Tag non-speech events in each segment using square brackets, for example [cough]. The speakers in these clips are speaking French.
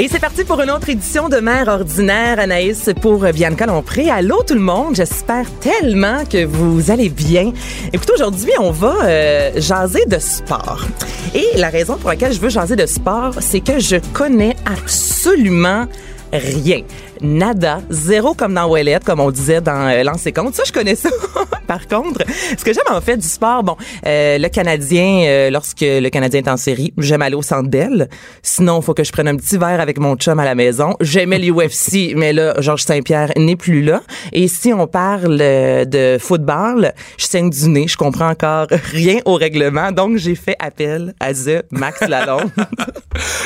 Et c'est parti pour une autre édition de Mère ordinaire, Anaïs, pour Bianca Lompré. Allô tout le monde, j'espère tellement que vous allez bien. Écoutez, aujourd'hui, on va euh, jaser de sport. Et la raison pour laquelle je veux jaser de sport, c'est que je connais absolument rien. Nada. Zéro comme dans Ouellette, comme on disait dans euh, Lancer compte. Ça, je connais ça. [laughs] Par contre, ce que j'aime en fait du sport, bon, euh, le Canadien, euh, lorsque le Canadien est en série, j'aime aller au centre d'elle. Sinon, il faut que je prenne un petit verre avec mon chum à la maison. J'aimais l'UFC, [laughs] mais là, Georges Saint-Pierre n'est plus là. Et si on parle euh, de football, je saigne du nez. Je comprends encore [laughs] rien au règlement. Donc, j'ai fait appel à The Max Lalonde.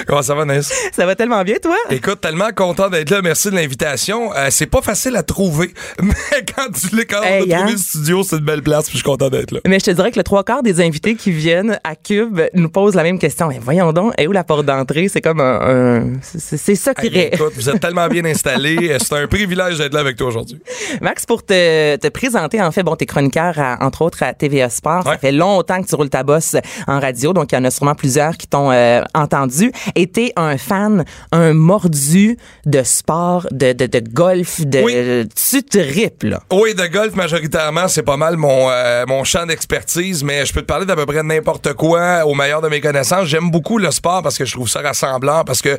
Comment ça va, Ness? ça va tellement bien, toi? Écoute, tellement content d'être là. Merci de l'invitation. Euh, c'est pas facile à trouver, [laughs] mais quand tu l'es quand Hey, de trouver hein? le studio, c'est une belle place, puis je suis content d'être là. Mais je te dirais que le trois quarts des invités qui viennent à Cube nous posent la même question. Mais voyons donc, où la porte d'entrée? C'est comme un... un- c'est secret. Hey, écoute, vous êtes tellement bien installés. [laughs] C'est un privilège d'être là avec toi aujourd'hui. Max, pour te, te présenter, en fait, bon, t'es chroniqueur, à- entre autres, à TVA Sport. Ça fait longtemps que tu roules ta bosse en radio, donc il y en a sûrement plusieurs qui t'ont euh, entendu. Et t'es un fan, un mordu de sport, de, de, de golf, de... Oui. Tu tripes, là. Oui, de golf majoritairement, c'est pas mal mon, euh, mon champ d'expertise, mais je peux te parler d'à peu près n'importe quoi au meilleur de mes connaissances. J'aime beaucoup le sport parce que je trouve ça rassemblant, parce que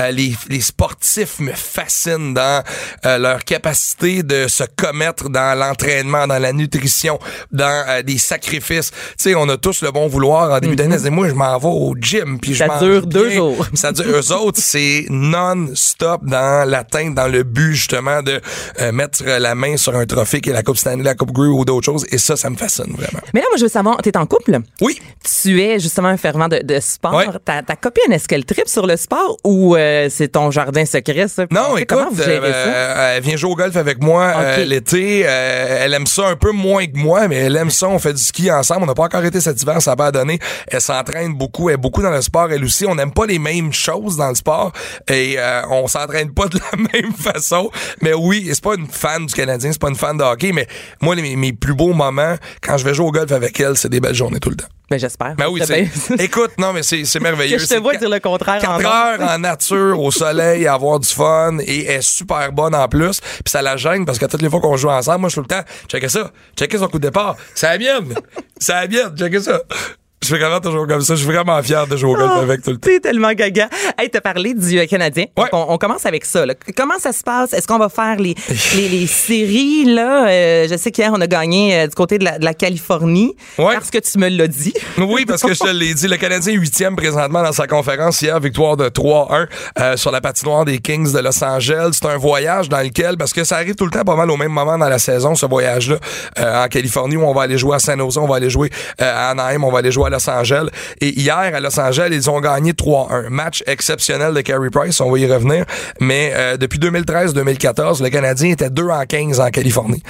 euh, les, les sportifs me fascinent dans euh, leur capacité de se commettre dans l'entraînement, dans la nutrition, dans euh, des sacrifices. Tu sais, on a tous le bon vouloir en début d'année. C'est Moi, je m'en vais au gym, puis je Mhm. Ça dure deux jours. Ça dure, eux autres, c'est non-stop dans l'atteinte, dans le but, justement, de euh, mettre la main sur un trophée qui est la Coupe Stanley, la Coupe Grey ou d'autres choses. Et ça, ça me fascine vraiment. Mais là, moi, je veux savoir, t'es en couple? Oui. Tu es justement un fervent de, de sport. Ouais. Ta, ta copine, est-ce qu'elle tripe sur le sport ou euh, c'est ton jardin secret, ça? Non, écoute, Comment vous gérez euh, ça? elle vient jouer au golf avec moi l'été. Elle aime ça un peu moins que moi, mais elle aime ça. On fait du ski ensemble. On n'a pas encore été cet hiver, ça va pas donné. Elle s'entraîne beaucoup. Elle est beaucoup dans le sport, elle aussi. On n'aime pas les mêmes choses dans le sport et on s'entraîne pas de la [laughs] même [laughs] façon. Mais oui, c'est pas une fan du Canadien, c'est pas une fan de hockey, mais moi, les- mes plus beaux moments, quand je vais jouer au golf avec elle, c'est des belles journées tout le temps. Ben, j'espère. Ben oui, C'est. [laughs] Écoute, non, mais c'est c'est merveilleux. Que je te vois dire le contraire en heures en nature, au soleil, à avoir du fun et elle est super bonne en plus. Puis ça la gêne parce que toutes les fois qu'on joue ensemble, moi, je suis tout le temps, checkez ça, checkez son coup de départ. C'est la mienne. C'est la mienne, checkez ça. Je fais vraiment toujours comme ça. Je suis vraiment fier de jouer au golf Oh, avec tout le temps. T'es tellement gaga. Hey, t'as parlé du euh, Canadien. Ouais. Donc, on, on commence avec ça. là. Comment ça se passe? Est-ce qu'on va faire les, [laughs] les, les séries, là? Euh, je sais qu'hier, on a gagné euh, du côté de la, de la Californie. Ouais. Parce que tu me l'as dit. Oui, parce que je te [laughs] l'ai dit, le Canadien est huitième présentement dans sa conférence hier, victoire de 3-1 euh, sur la patinoire des Kings de Los Angeles. C'est un voyage dans lequel, parce que ça arrive tout le temps pas mal au même moment dans la saison, ce voyage-là, euh, en Californie, où on va aller jouer à San Jose, on va aller jouer à Anaheim, on va aller jouer à Los Angeles. Et hier, à Los Angeles, ils ont gagné 3-1. Match exceptionnel de Carey Price, on va y revenir. Mais euh, depuis 2013-2014, le Canadien était 2 en 15 en Californie.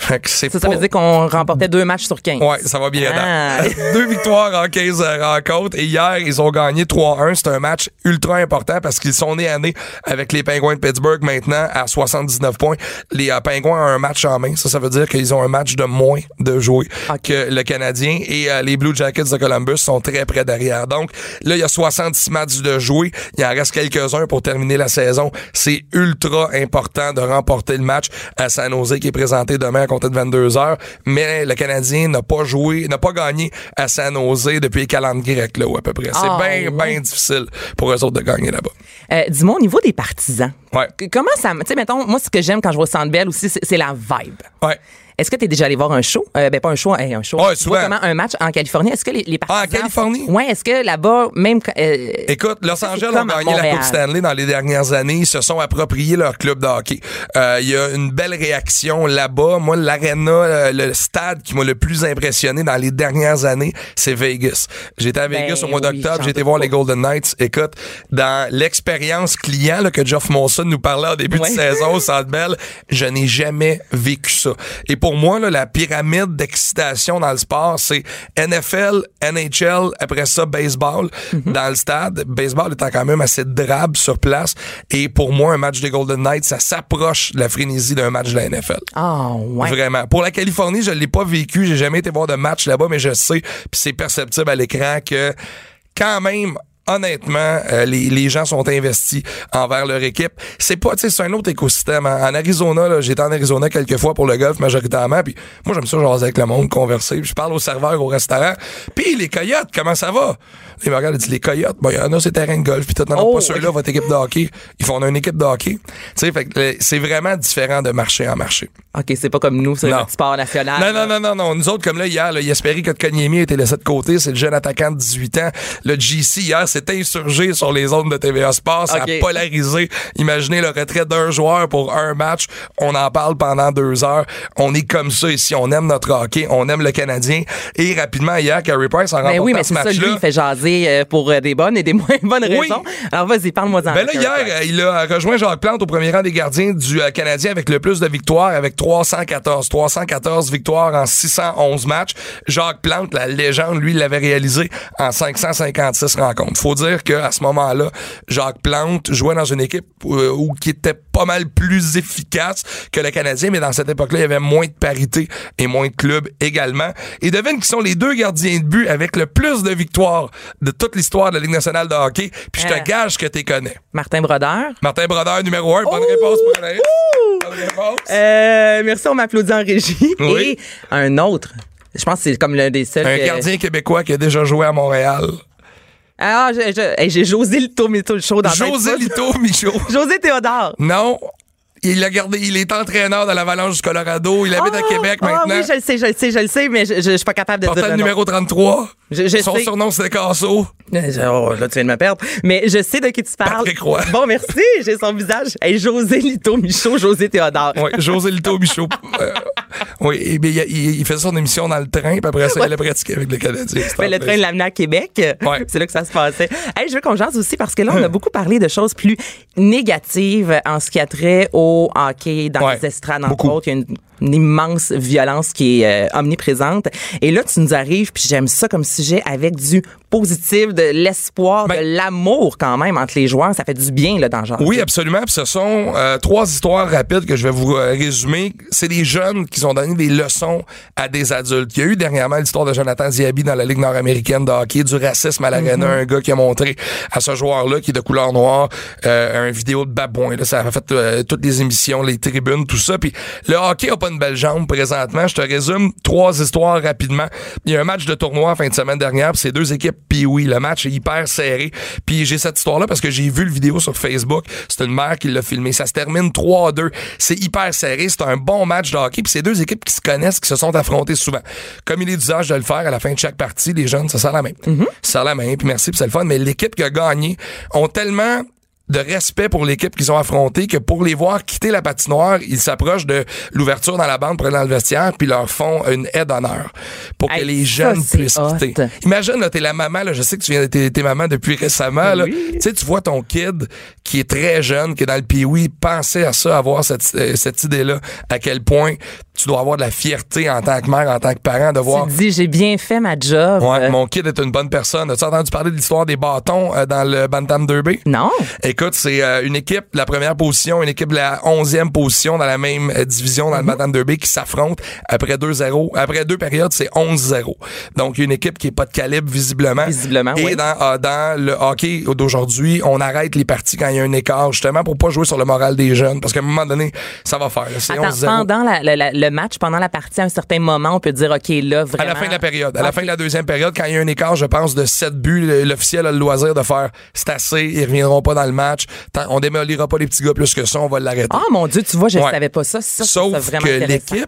Fait que c'est Ça, ça veut dire qu'on remportait deux matchs sur 15. Ouais, ça va bien. Ah. [laughs] Deux victoires en 15 rencontres. Et hier, ils ont gagné 3-1. C'est un match ultra important parce qu'ils sont nés à nez avec les Penguins de Pittsburgh maintenant à 79 points. Les euh, Penguins ont un match en main. Ça, ça veut dire qu'ils ont un match de moins de jouer que le Canadien. Et euh, les Blue Jackets de Columbus sont très près derrière. Donc, là, il y a 66 matchs de jouer. Il en reste quelques-uns pour terminer la saison. C'est ultra important de remporter le match à San Jose qui est présenté demain à compter de 22 heures. Mais le Canadien n'a pas joué, n'a pas gagné à San Jose depuis les calendriers grecs, là, à peu près. C'est Ah, bien, bien difficile pour eux autres de gagner là-bas. Euh, Dis-moi, au niveau des partisans, Ouais. comment ça... Tu sais, mettons, moi, ce que j'aime quand je vois au Centre Bell aussi, c'est c'est la vibe. Ouais. Est-ce que tu es déjà allé voir un show? Euh, ben, pas un show, hey, un show. Ouais, souvent. comment un match en Californie? Est-ce que les, les partisans... Ah, en Californie? Ouais, est-ce que là-bas, même... euh, Écoute, Los Angeles à gagné la. Coupe Stanley dans les dernières années. Ils se sont appropriés leur club de hockey. Euh, Il y a une belle réaction là-bas. Moi, l'arena, euh, le stade qui m'a le plus impressionné dans les dernières années, c'est Vegas. J'étais à Vegas Ben au mois oui, d'octobre. été doute voir les Golden Knights. Écoute, dans l'expérience client là, que Geoff Monson nous parlait au début Ouais. de saison au Centre Bell, je n'ai jamais vécu ça. Et pour pour moi, là, la pyramide d'excitation dans le sport, c'est NFL, NHL, après ça, baseball Mhm. dans le stade. Baseball étant quand même assez drabe sur place. Et pour moi, un match des Golden Knights, ça s'approche de la frénésie d'un match de la NFL. Ah, ouais. Vraiment. Pour la Californie, je l'ai pas vécu. J'ai jamais été voir de match là-bas, mais je sais, puis c'est perceptible à l'écran que quand même. Honnêtement, euh, les, les gens sont investis envers leur équipe. C'est pas, tu sais, c'est un autre écosystème. En, en Arizona, j'étais en Arizona quelques fois pour le golf majoritairement, puis moi j'aime ça jaser avec le monde, converser, puis je parle aux serveurs au restaurant. Puis les coyotes, comment ça va? Ils me disent les coyotes, bon, il y en a c'est terrain de golf, puis tout, non, Oh, pas ceux-là, votre équipe de hockey. Ils font une équipe de hockey. Tu sais, euh, c'est vraiment différent de marché en marché. OK, c'est pas comme nous, c'est notre sport national. Non, non, non, non, non. Nous autres, comme là, hier, là, Yasperi Kotkaniemi a été laissé de côté. C'est le jeune attaquant de 18 ans. Le GC, hier, s'est insurgé sur les zones de TVA Sport. Ça OK. a polarisé. Imaginez le retrait d'un joueur pour un match. On en parle pendant deux heures. On est comme ça ici. On aime notre hockey. On aime le Canadien. Et rapidement, hier, Carey Price en remportant oui, mais ce ça, lui, match-là. il fait jaser euh, pour euh, des bonnes et des [laughs] moins bonnes Oui. raisons. Alors, vas-y, parle-moi d'en Ben là, hier, euh, il a rejoint Jacques Plante au premier rang des gardiens du Canadien avec le plus de victoires, avec 314. 314 victoires en 611 matchs. Jacques Plante, la légende, lui, l'avait réalisé en 556 rencontres. Faut dire qu'à ce moment-là, Jacques Plante jouait dans une équipe euh, où, qui était pas mal plus efficace que le Canadien, mais dans cette époque-là, il y avait moins de parité et moins de clubs également. Et devine qui sont les deux gardiens de but avec le plus de victoires de toute l'histoire de la Ligue nationale de hockey. Puis je te Ah. gage que tu connais. Martin Brodeur. Martin Brodeur, numéro 1. Bonne réponse pour Anaïs. Bonne réponse. Euh, merci, on m'applaudit en régie. Oui. Et un autre. Je pense que c'est comme l'un des seuls. Un que- gardien québécois qui a déjà joué à Montréal. Ah, je- je- hey, j'ai José Lito show dans la tête. José Lito [laughs] Michaud. José Théodore. Non. Il a gardé, il est entraîneur de l'Avalanche du Colorado. Il habite à Ah, Québec ah maintenant. oui, je le sais, je le sais, je le sais, mais je, je, je suis pas capable de Portait dire le nom. numéro 33. Je- je Son sais. surnom, c'était Casso. Euh, Oh, là, tu viens de me perdre. Mais je sais de qui tu parles. Patrick Roy. Bon, merci. J'ai son visage. Hey, José Lito Michaud, José Théodore. Oui, José Lito Michaud. [laughs] Euh, oui, il, il- il faisait son émission dans le train, puis après ça, il allait pratiquer avec le Canadien. C'était Ben, le train l'amenait à Québec. Ouais. C'est là que ça se passait. Hey, je veux qu'on jase aussi parce que là, on a beaucoup parlé de choses plus négatives en ce qui a trait au hockey dans Ouais, les estrades, entre beaucoup. autres. Il y a une, une immense violence qui est euh, omniprésente. Et là, tu nous arrives, puis j'aime ça comme sujet avec du positif, de l'espoir, Ben- de l'amour quand même entre les joueurs. Ça fait du bien, là, dans le genre. Oui, absolument. Puis ce sont euh, trois histoires rapides que je vais vous euh, résumer. C'est des jeunes qui ont donné des leçons à des adultes. Il y a eu dernièrement l'histoire de Jonathan Diaby dans la Ligue nord-américaine de hockey, du racisme à l'arena, un gars qui a montré à ce joueur-là qui est de couleur noire euh, un vidéo de babouin. Là, ça a fait euh, toutes les émissions, les tribunes, tout ça. Puis le hockey a pas une belle jambe présentement. Je te résume trois histoires rapidement. Il y a un match de tournoi fin de semaine dernière. puis C'est deux équipes puis oui, le match est hyper serré. Puis j'ai cette histoire-là parce que j'ai vu le vidéo sur Facebook. C'est une mère qui l'a filmé. Ça se termine 3-2. C'est hyper serré. C'est un bon match de hockey. Puis c'est deux équipes qui se connaissent, qui se sont affrontées souvent. Comme il est d'usage de le faire à la fin de chaque partie, les jeunes se serrent la main. Se serrent la main, puis merci, puis c'est le fun. Mais l'équipe qui a gagné ont tellement de respect pour l'équipe qu'ils ont affrontée que pour les voir quitter la patinoire, ils s'approchent de l'ouverture dans la bande dans le vestiaire puis leur font une aide d'honneur pour que les jeunes puissent hot. quitter. Imagine, là, t'es la maman, là, je sais que tu viens d'être t'es maman depuis récemment, là. Oui. Tu sais, tu vois ton kid qui est très jeune, qui est dans le pee penser à ça, avoir cette, euh, cette idée-là, à quel point tu dois avoir de la fierté en tant que mère, en tant que parent, de voir Tu te dis, j'ai bien fait ma job. Ouais, mon kid est une bonne personne. As-tu entendu parler de l'histoire des bâtons euh, dans le Bantam Derby? Non. Écoute, c'est euh, une équipe de la première position, une équipe de la onzième position dans la même euh, division dans le Bantam Derby qui s'affrontent après 2-0. Après deux périodes, c'est 11-0. Donc, une équipe qui est pas de calibre visiblement. Visiblement, Et oui. dans, euh, dans le hockey d'aujourd'hui, on arrête les parties quand il y a un écart, justement pour pas jouer sur le moral des jeunes. Parce qu'à un moment donné, ça va faire. C'est Attends, 11-0. pendant la- la- la- le match, pendant la partie, à un certain moment, on peut dire, OK, là, À vraiment. la fin de la période. À la Ok. fin de la deuxième période, quand il y a un écart, je pense, de 7 buts, l'officiel a le loisir de faire c'est assez, ils reviendront pas dans le match. On démolira pas les petits gars plus que ça, on va l'arrêter. Ah, mon Dieu, tu vois, je ne Ouais. savais pas ça. ça Sauf vraiment que l'équipe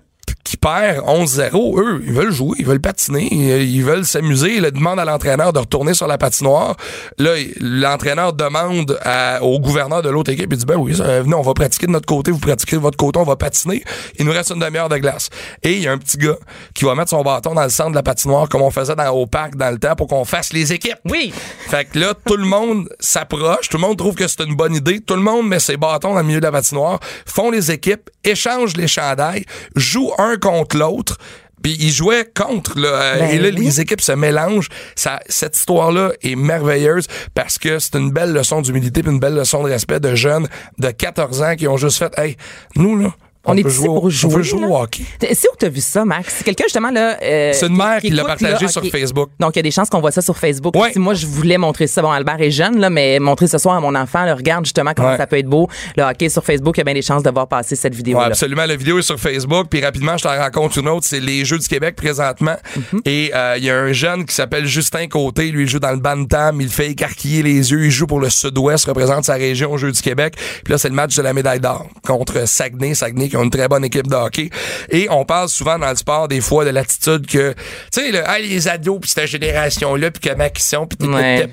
qui perd 11-0, eux, ils veulent jouer, ils veulent patiner, ils ils veulent s'amuser. Ils demandent à l'entraîneur de retourner sur la patinoire. Là, l'entraîneur demande à- au gouverneur de l'autre équipe, il dit, ben oui, ça, venez, on va pratiquer de notre côté, vous pratiquez de votre côté, on va patiner. Il nous reste une demi-heure de glace. Et il y a un petit gars qui va mettre son bâton dans le centre de la patinoire comme on faisait dans, au parc dans le temps pour qu'on fasse les équipes. Oui. Fait que là, tout le monde s'approche, tout le monde trouve que c'est une bonne idée, tout le monde met ses bâtons dans le milieu de la patinoire, font les équipes, échangent les chandails, jouent un contre l'autre. Puis ils jouaient contre, là. Euh, Ben et là, oui. les équipes se mélangent. Ça, cette histoire-là est merveilleuse parce que c'est une belle leçon d'humilité puis une belle leçon de respect de jeunes de 14 ans qui ont juste fait, hey, nous, là, On, est ici pour jouer. On peut jouer au hockey. C'est où t'as vu ça, Max? C'est quelqu'un, justement, là. euh, C'est une mère qui l'a écoute, partagé là, sur ok. Facebook. Donc, il y a des chances qu'on voit ça sur Facebook. Ouais. Si moi, je voulais montrer ça. Bon, Albert est jeune, là, mais montrer ce soir à mon enfant, là, regarde justement comment Ouais. ça peut être beau. Le hockey sur Facebook, il y a bien des chances de voir passer cette Ouais, vidéo-là. absolument. La vidéo est sur Facebook. Puis rapidement, je t'en rencontre une autre. C'est les Jeux du Québec présentement. Mhm. Et euh, il y a un jeune qui s'appelle Justin Côté. Lui, il joue dans le Bantam. Il fait écarquiller les yeux. Il joue pour le Sud-Ouest, représente sa région aux Jeux du Québec. Puis là, c'est le match de la médaille d'or contre Saguenay. Saguenay qui ont une très bonne équipe de hockey. Et on parle souvent dans le sport des fois de l'attitude que, tu sais, le, hey, les ados, puis cette génération-là, puis comment ils sont, puis Ouais.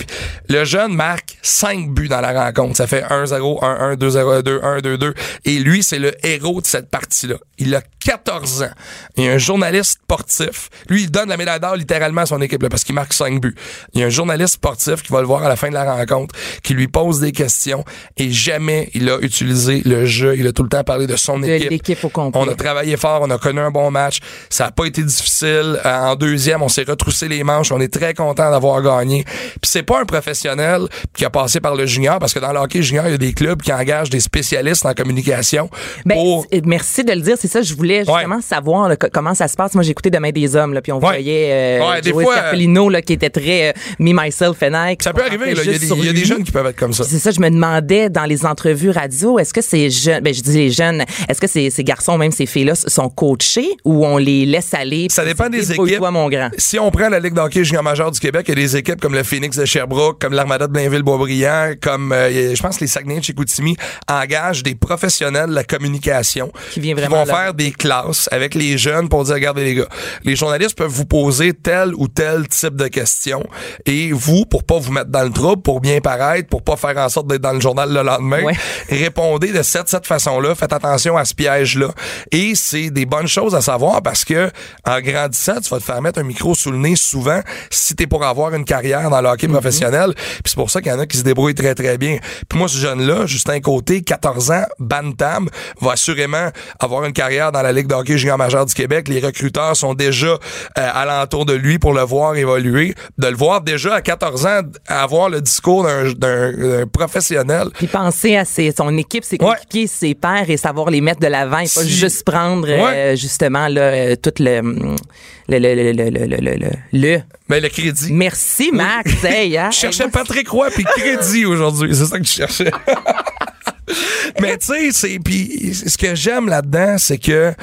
le jeune marque 5 buts dans la rencontre. Ça fait 1-0, 1-1, 2-0, 2-1, 2-2. Et lui, c'est le héros de cette partie-là. Il a 14 ans. Il y a un journaliste sportif. Lui, il donne la médaille d'or littéralement à son équipe là, parce qu'il marque 5 buts. Il y a un journaliste sportif qui va le voir à la fin de la rencontre, qui lui pose des questions et jamais il a utilisé le jeu. Il a tout le temps parlé de son De équipe. L'équipe au complet. On a travaillé fort, on a connu un bon match. Ça n'a pas été difficile. Euh, en deuxième, on s'est retroussé les manches. On est très content d'avoir gagné. Puis c'est pas un professionnel qui a passé par le junior, parce que dans le hockey junior, il y a des clubs qui engagent des spécialistes en communication Ben, pour... merci de le dire. C'est ça, je voulais justement savoir là, co- comment ça se passe. Moi, j'ai écouté Demain des hommes, là, puis on Ouais. voyait euh, Ouais, Joey fois, Scarpellino, là, qui était très euh, me, myself and I. Ça peut arriver, il y a des, y a jeunes qui peuvent être comme ça. C'est ça, je me demandais dans les entrevues radio, est-ce que ces jeunes, ben je dis les jeunes, est-ce que ces, ces garçons, même ces filles-là, sont coachés ou on les laisse aller? Ça dépend des équipes. mon grand. Si on prend la Ligue d'hockey junior majeur du Québec, il y a des équipes comme le Phoenix de Sherbrooke, comme l'Armada de Blainville-Boisbriand, comme euh, je pense les Saguenay de Chicoutimi engagent des professionnels de la communication Qui vont là. faire des classes avec les jeunes pour dire regardez les gars, les journalistes peuvent vous poser tel ou tel type de questions et vous pour pas vous mettre dans le trouble, pour bien paraître, pour pas faire en sorte d'être dans le journal le lendemain, Ouais. répondez de cette cette façon-là, faites attention à ce piège-là et c'est des bonnes choses à savoir parce que en grandissant, tu vas te faire mettre un micro sous le nez souvent si t'es pour avoir une carrière dans le hockey professionnel. Puis c'est pour ça qu'il y en a qui se débrouillent très très bien. Puis moi ce jeune-là, Justin Côté, 14 ans, Bantam, va assurément avoir une carrière dans la Ligue de hockey junior majeur du Québec. Les recruteurs sont déjà euh, alentour de lui pour le voir évoluer. De le voir déjà à 14 ans avoir le discours d'un- professionnel. Puis penser à ses, son équipe, ses Ouais. coéquipiers, ses pairs et savoir les mettre de l'avant et pas juste prendre euh, justement là, euh, tout hum, le le, le, le, le, ben, le crédit. Merci, Max. [laughs] Je hein. cherchais Patrick Roy puis crédit aujourd'hui. C'est ça que je cherchais. [laughs] Mais tu sais, c'est puis ce que j'aime là-dedans, c'est que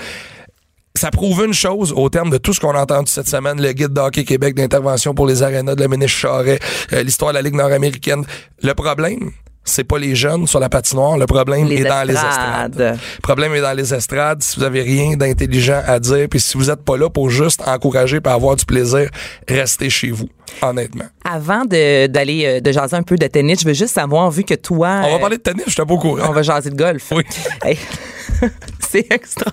ça prouve une chose au terme de tout ce qu'on a entendu cette semaine, le guide d'Hockey Québec d'intervention pour les arénas de la ministre Charret, euh, l'histoire de la Ligue nord-américaine. Le problème, c'est pas les jeunes sur la patinoire, le problème Les est dans les estrades. estrades. Le problème est dans les estrades. Si vous avez rien d'intelligent à dire, puis si vous êtes pas là pour juste encourager et avoir du plaisir, restez chez vous, honnêtement. Avant d'aller euh, de jaser un peu de tennis, je veux juste savoir, vu que toi. On va euh, parler de tennis, je t'ai pas au courant. on va jaser de golf. Oui. [laughs] Hey. [laughs] C'est extra.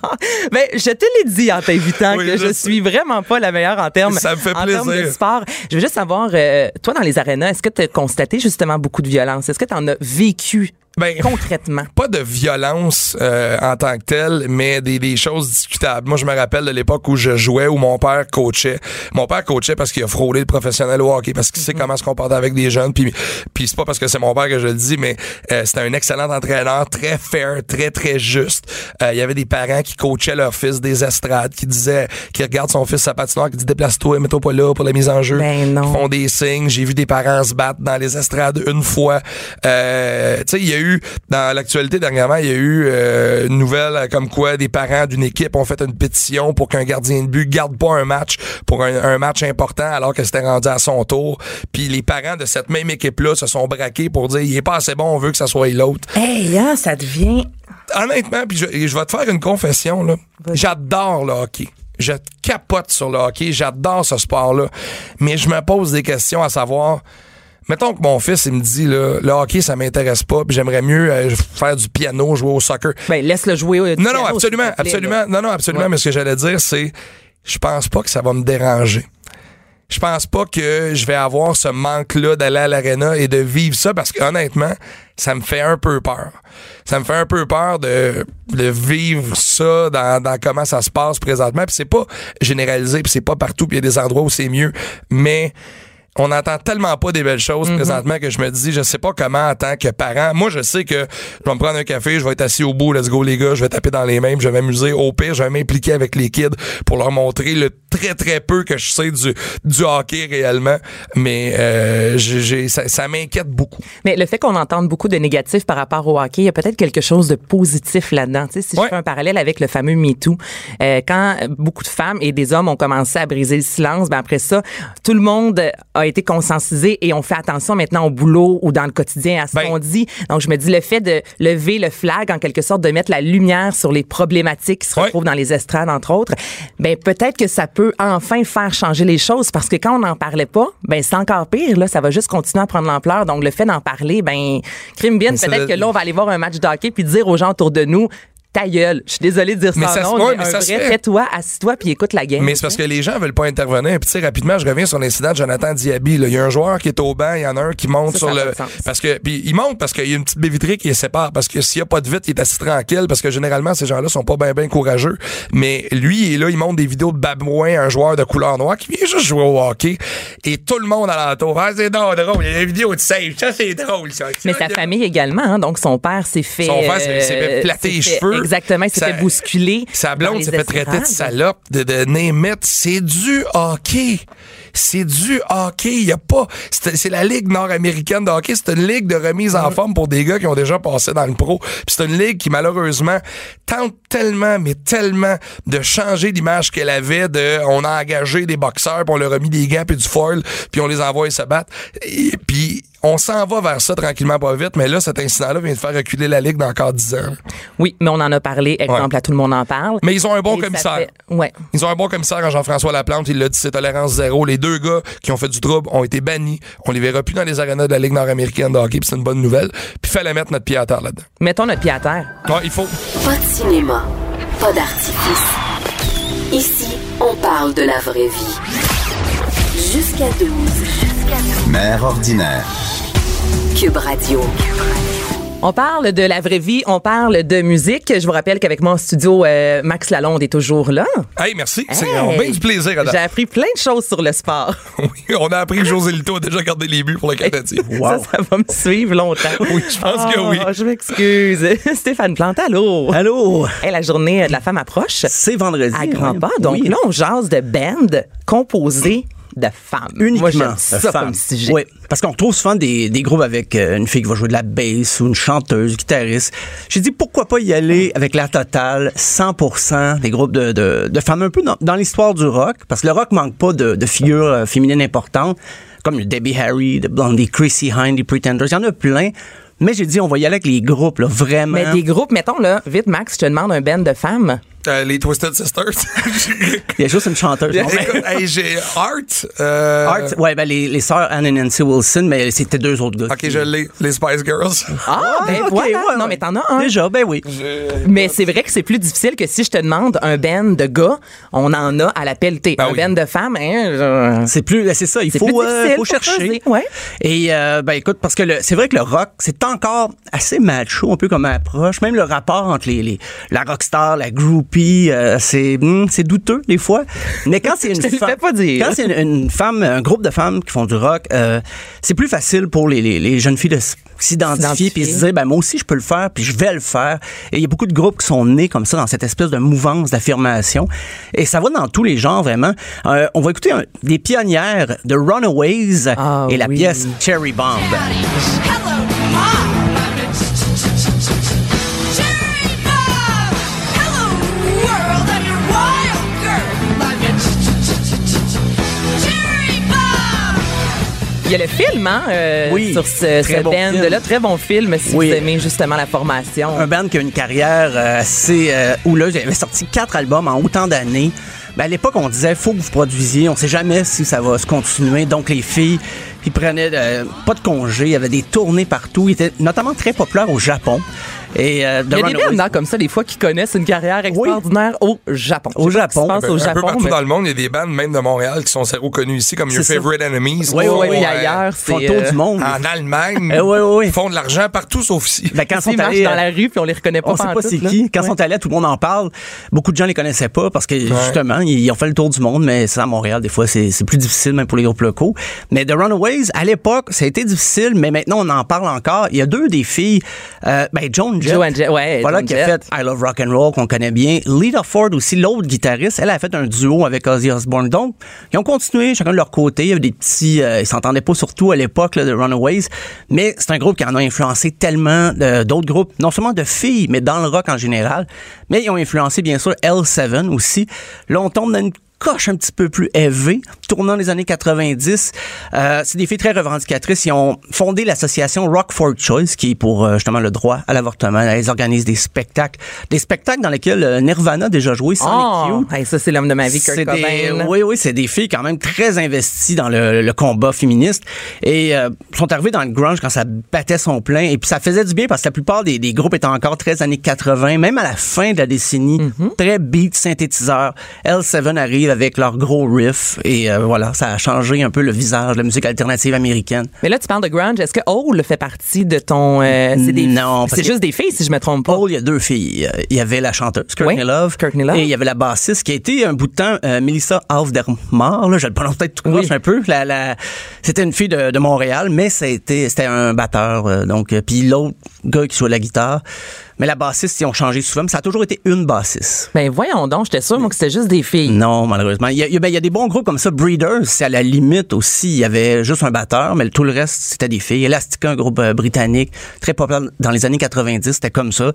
Ben, je te l'ai dit en t'invitant Oui, que je je suis vraiment pas la meilleure en termes, Ça me fait en termes de sport. Je veux juste savoir, euh, toi, dans les arénas, est-ce que tu as constaté justement beaucoup de violence? Est-ce que tu en as vécu Ben, concrètement? [laughs] pas de violence euh, en tant que telle, mais des, des choses discutables. Moi, je me rappelle de l'époque où je jouais, où mon père coachait. Mon père coachait parce qu'il a frôlé le professionnel au hockey, parce qu'il sait comment se comporter avec des jeunes. Puis, puis c'est pas parce que c'est mon père que je le dis, mais euh, c'était un excellent entraîneur, très fair, très très juste. Euh, Il y avait des parents qui coachaient leur fils des estrades, qui disaient, qui regardent son fils sa patinoire, qui dit déplace-toi, mets-toi pas là pour la mise en jeu. Ben non. Qui font des signes. J'ai vu des parents se battre dans les estrades une fois. Euh, tu sais, il y a eu, dans l'actualité dernièrement, il y a eu euh, une nouvelle euh, comme quoi des parents d'une équipe ont fait une pétition pour qu'un gardien de but garde pas un match pour un, un match important alors que c'était rendu à son tour. Puis les parents de cette même équipe-là se sont braqués pour dire il est pas assez bon, on veut que ça soit l'autre. Hey, hein, ça devient. Honnêtement, puis je, je vais te faire une confession là. J'adore le hockey. Je capote sur le hockey, j'adore ce sport-là. Mais je me pose des questions à savoir. Mettons que mon fils, il me dit, là, le hockey, ça m'intéresse pas, puis j'aimerais mieux euh, faire du piano, jouer au soccer. Ben, laisse-le jouer. au Non, piano, non, s'il absolument, plaît, absolument. là. Non, non, absolument. Ouais. Mais ce que j'allais dire, c'est, je pense pas que ça va me déranger. je pense pas que je vais avoir ce manque-là d'aller à l'arena et de vivre ça parce que honnêtement, ça me fait un peu peur. Ça me fait un peu peur de, de vivre ça dans, dans comment ça se passe présentement. Puis c'est pas généralisé, puis c'est pas partout, puis il y a des endroits où c'est mieux, mais on n'entend tellement pas des belles choses Mhm. présentement que je me dis, je sais pas comment en tant que parent. Moi, je sais que je vais me prendre un café, je vais être assis au bout, let's go les gars, je vais taper dans les mêmes, je vais m'amuser. Au pire, je vais m'impliquer avec les kids pour leur montrer le très très peu que je sais du, du hockey réellement. Mais euh, j'ai, j'ai- ça, ça m'inquiète beaucoup. Mais le fait qu'on entende beaucoup de négatifs par rapport au hockey, il y a peut-être quelque chose de positif là-dedans. Tu sais, si Ouais. je fais un parallèle avec le fameux MeToo, euh, quand beaucoup de femmes et des hommes ont commencé à briser le silence, ben après ça, tout le monde a été conscientisé et on fait attention maintenant au boulot ou dans le quotidien à ce Ben- qu'on dit. Donc, je me dis, le fait de lever le flag, en quelque sorte, de mettre la lumière sur les problématiques qui se Ouais. retrouvent dans les estrades, entre autres, ben peut-être que ça peut enfin faire changer les choses parce que quand on n'en parlait pas, ben c'est encore pire. Là, ça va juste continuer à prendre l'ampleur. Donc, le fait d'en parler, ben, crime bien. Peut-être que là, on va aller voir un match de hockey puis dire aux gens autour de nous, ta gueule. Je suis désolée de dire Mais ça, se- ouais, mais mais un ça se vrai, fait. tais-toi, assis-toi puis écoute la game. Mais c'est parce que les gens veulent pas intervenir. Puis tu sais, rapidement, je reviens sur l'incident de Jonathan Diaby. Il y a un joueur qui est au banc, il y en a un qui monte Ça, sur ça le. Parce que puis il monte parce qu'il y a une petite baie vitrée qui les sépare. Parce que s'il y a pas de vitre, il est assis tranquille. Parce que généralement, ces gens-là sont pas bien bien courageux. Mais lui, il est là, il monte des vidéos de Babouin, un joueur de couleur noire qui vient juste jouer au hockey. Et tout le monde alentour. Ah, c'est donc drôle. Il y a des vidéos de save. Ça, c'est drôle, ça. Mais sa famille également, hein. donc son père s'est fait, Son père s'est- fait euh, platter les cheveux. Exactement, il fait bousculer. Sa blonde s'est fait traiter de salope, de, de némite. C'est du hockey. C'est du hockey. Il y a pas. C'est la Ligue nord-américaine de hockey. C'est une ligue de remise Mm. en forme pour des gars qui ont déjà passé dans le pro. Puis c'est une ligue qui, malheureusement, tente tellement, mais tellement de changer l'image qu'elle avait de on a engagé des boxeurs, puis on leur a mis des gants puis du foil, puis on les envoie se battre. Et puis on s'en va vers ça tranquillement pas vite, mais là, cet incident-là vient de faire reculer la Ligue dans encore 10 ans. Oui, mais on en a parlé. Exemple, Ouais. à tout le monde en parle. Mais ils ont un bon Et commissaire. fait- ouais. Ils ont un bon commissaire en Jean-François Laplante. Il l'a dit, c'est tolérance zéro. Les deux gars qui ont fait du trouble ont été bannis. On les verra plus dans les arénas de la Ligue nord-américaine de hockey. puis C'est une bonne nouvelle. Puis fallait mettre notre pied à terre là-dedans. Mettons notre pied à terre. Ouais, il faut. Pas de cinéma, pas d'artifice. Ici, on parle de la vraie vie. Jusqu'à 12. Mère ordinaire. Cube Radio. On parle de la vraie vie, on parle de musique. Je vous rappelle qu'avec moi en studio, euh, Max Lalonde est toujours là. Hey, merci. C'est Hey! on a bien du plaisir J'ai appris plein de choses sur le sport. [laughs] Oui, on a appris que José Lito a déjà gardé les buts pour le Canadien. Ça, ça va me suivre longtemps. [laughs] Oui, je pense que Ah, oui. Je m'excuse. [laughs] Stéphane Plante, allô? Allô? Hey, la journée de la femme approche C'est vendredi. à grands oui. pas. Donc Oui. là, on jase de band composé de femmes. Uniquement Moi, j'aime de ça femmes. comme sujet. Oui, parce qu'on retrouve souvent des, des groupes avec euh, une fille qui va jouer de la bass ou une chanteuse, guitariste. J'ai dit pourquoi pas y aller avec la totale 100% des groupes de, de, de femmes un peu dans, dans l'histoire du rock, parce que le rock manque pas de, de figures euh, féminines importantes, comme le Debbie Harry, de Blondie, Chrissy les Pretenders, il y en a plein. Mais j'ai dit on va y aller avec les groupes là, vraiment. Mais des groupes, mettons là, vite Max, je te demande un band de femmes. Euh, les Twisted Sisters. [laughs] Il y a juste une chanteuse. non? Écoute, hey, j'ai Art. euh, Art, ouais, ben les, les sœurs Anne et Nancy Wilson, mais c'était deux autres gars. Ok, je l'ai. Les Spice Girls. Ah, ben ok, voilà. ouais, non, mais t'en as un. Déjà, ben oui. Mais c'est vrai que c'est plus difficile que si je te demande un band de gars, on en a à la pelletée. Ben un oui. band de femmes, hein, je- C'est plus, c'est ça, il faut, plus euh, faut chercher. ouais. Et euh, ben écoute, parce que le- c'est vrai que le rock, c'est encore assez macho, un peu comme approche. Même le rapport entre les, les la rockstar, la groupie, euh, c'est hmm, c'est douteux des fois. Mais quand c'est [laughs] une femme, fais pas dire. quand c'est une, une femme, un groupe de femmes qui font du rock, euh, c'est plus facile pour les, les, les jeunes filles de s'identifier S'identifier. puis se dire ben moi aussi je peux le faire puis je vais le faire. Et il y a beaucoup de groupes qui sont nés comme ça dans cette espèce de mouvance d'affirmation et ça va dans tous les genres vraiment. Euh, on va écouter un- des pionnières de Runaways Ah et la oui. pièce Cherry Bomb. Hello, Il y a le film, hein, euh, Oui, sur ce, ce bon band-là. Très bon film si Oui. vous aimez justement la formation. Un band qui a une carrière euh, assez euh, houleuse. Il avait sorti quatre albums en autant d'années. Ben, à l'époque, on disait, faut que vous produisiez. On sait jamais si ça va se continuer. Donc, les filles, ils prenaient euh, pas de congé. Il y avait des tournées partout. Ils étaient notamment très populaires au Japon. Et, euh, The Il y a des Runaways- bandes comme ça, des fois, qui connaissent une carrière extraordinaire au Japon. Au Je Japon. passe Ben, au un peu Japon, partout mais- dans le monde, il y a des bandes, même de Montréal, qui sont zéro connues ici, comme Your C'est ça. Favorite Enemies. Oui, oui, oui, euh, ailleurs, Ils font c'est. le tour euh, du monde. En Allemagne. Eh oui, oui, oui. Ils font de l'argent partout sauf ici. Ben, quand Ils sont marchent allés, dans euh, la rue puis on les reconnaît pas. On sait pas c'est qui. Quand ils sont allés, tout le monde en parle. Beaucoup de gens les connaissaient pas parce que justement, ils ont fait le tour du monde, mais ça à Montréal, des fois, c'est c'est plus difficile même pour les groupes locaux. Mais The Runaways, à l'époque, ça a été difficile, mais maintenant on en parle encore. Il y a deux des filles, euh, ben Joan Jett, Joan Jett, ouais, voilà Joan qui a Jett. fait I Love Rock and Roll qu'on connaît bien. Lita Ford aussi, l'autre guitariste, elle a fait un duo avec Ozzy Osbourne. Donc, ils ont continué chacun de leur côté. Il y avait des petits, euh, ils s'entendaient pas surtout à l'époque de Runaways, mais c'est un groupe qui en a influencé tellement euh, d'autres groupes, non seulement de filles, mais dans le rock en général. Mais ils ont influencé bien sûr L7 aussi. Là, on tombe dans une coche un petit peu plus élevée, tournant les années 90. Euh, c'est des filles très revendicatrices. Ils ont fondé l'association Rock for Choice, qui est pour euh, justement le droit à l'avortement. Elles organisent des spectacles, des spectacles dans lesquels euh, Nirvana a déjà joué, Sonic Oh, Youth. hey, ça, c'est l'homme de ma vie, Kurt C'est des, Cobain. oui, oui, c'est des filles quand même très investies dans le, le combat féministe et euh, sont arrivées dans le grunge quand ça battait son plein et puis ça faisait du bien parce que la plupart des, des groupes étaient encore très années 80, même à la fin de la décennie, Mm-hmm. très beat synthétiseur. L7 arrive avec leur gros riff et euh, voilà, ça a changé un peu le visage de la musique alternative américaine. Mais là, tu parles de grunge. Est-ce que Hole fait partie de ton. euh, c'est des, Non, C'est juste des filles, si je me trompe pas. Paul, il y a deux filles. Il y avait la chanteuse Courtney Oui, Love, Courtney Love. et il y avait la bassiste qui a été un bout de temps euh, Melissa Aufdermar. Là, je le prononce peut-être tout croche Oui. un peu. La, la- c'était une fille de, de Montréal, mais c'était un batteur. donc, puis l'autre gars qui jouait la guitare. Mais la bassiste, ils ont changé souvent. Mais ça a toujours été une bassiste. Ben voyons donc, j'étais sûre moi, que c'était juste des filles. Non, malheureusement. Il y, a, il y a- ben, il y a des bons groupes comme ça. Breeders, c'est à la limite aussi. Il y avait juste un batteur, mais tout le reste, c'était des filles. Elastica, un groupe euh, britannique, très populaire dans les années 90, c'était comme ça.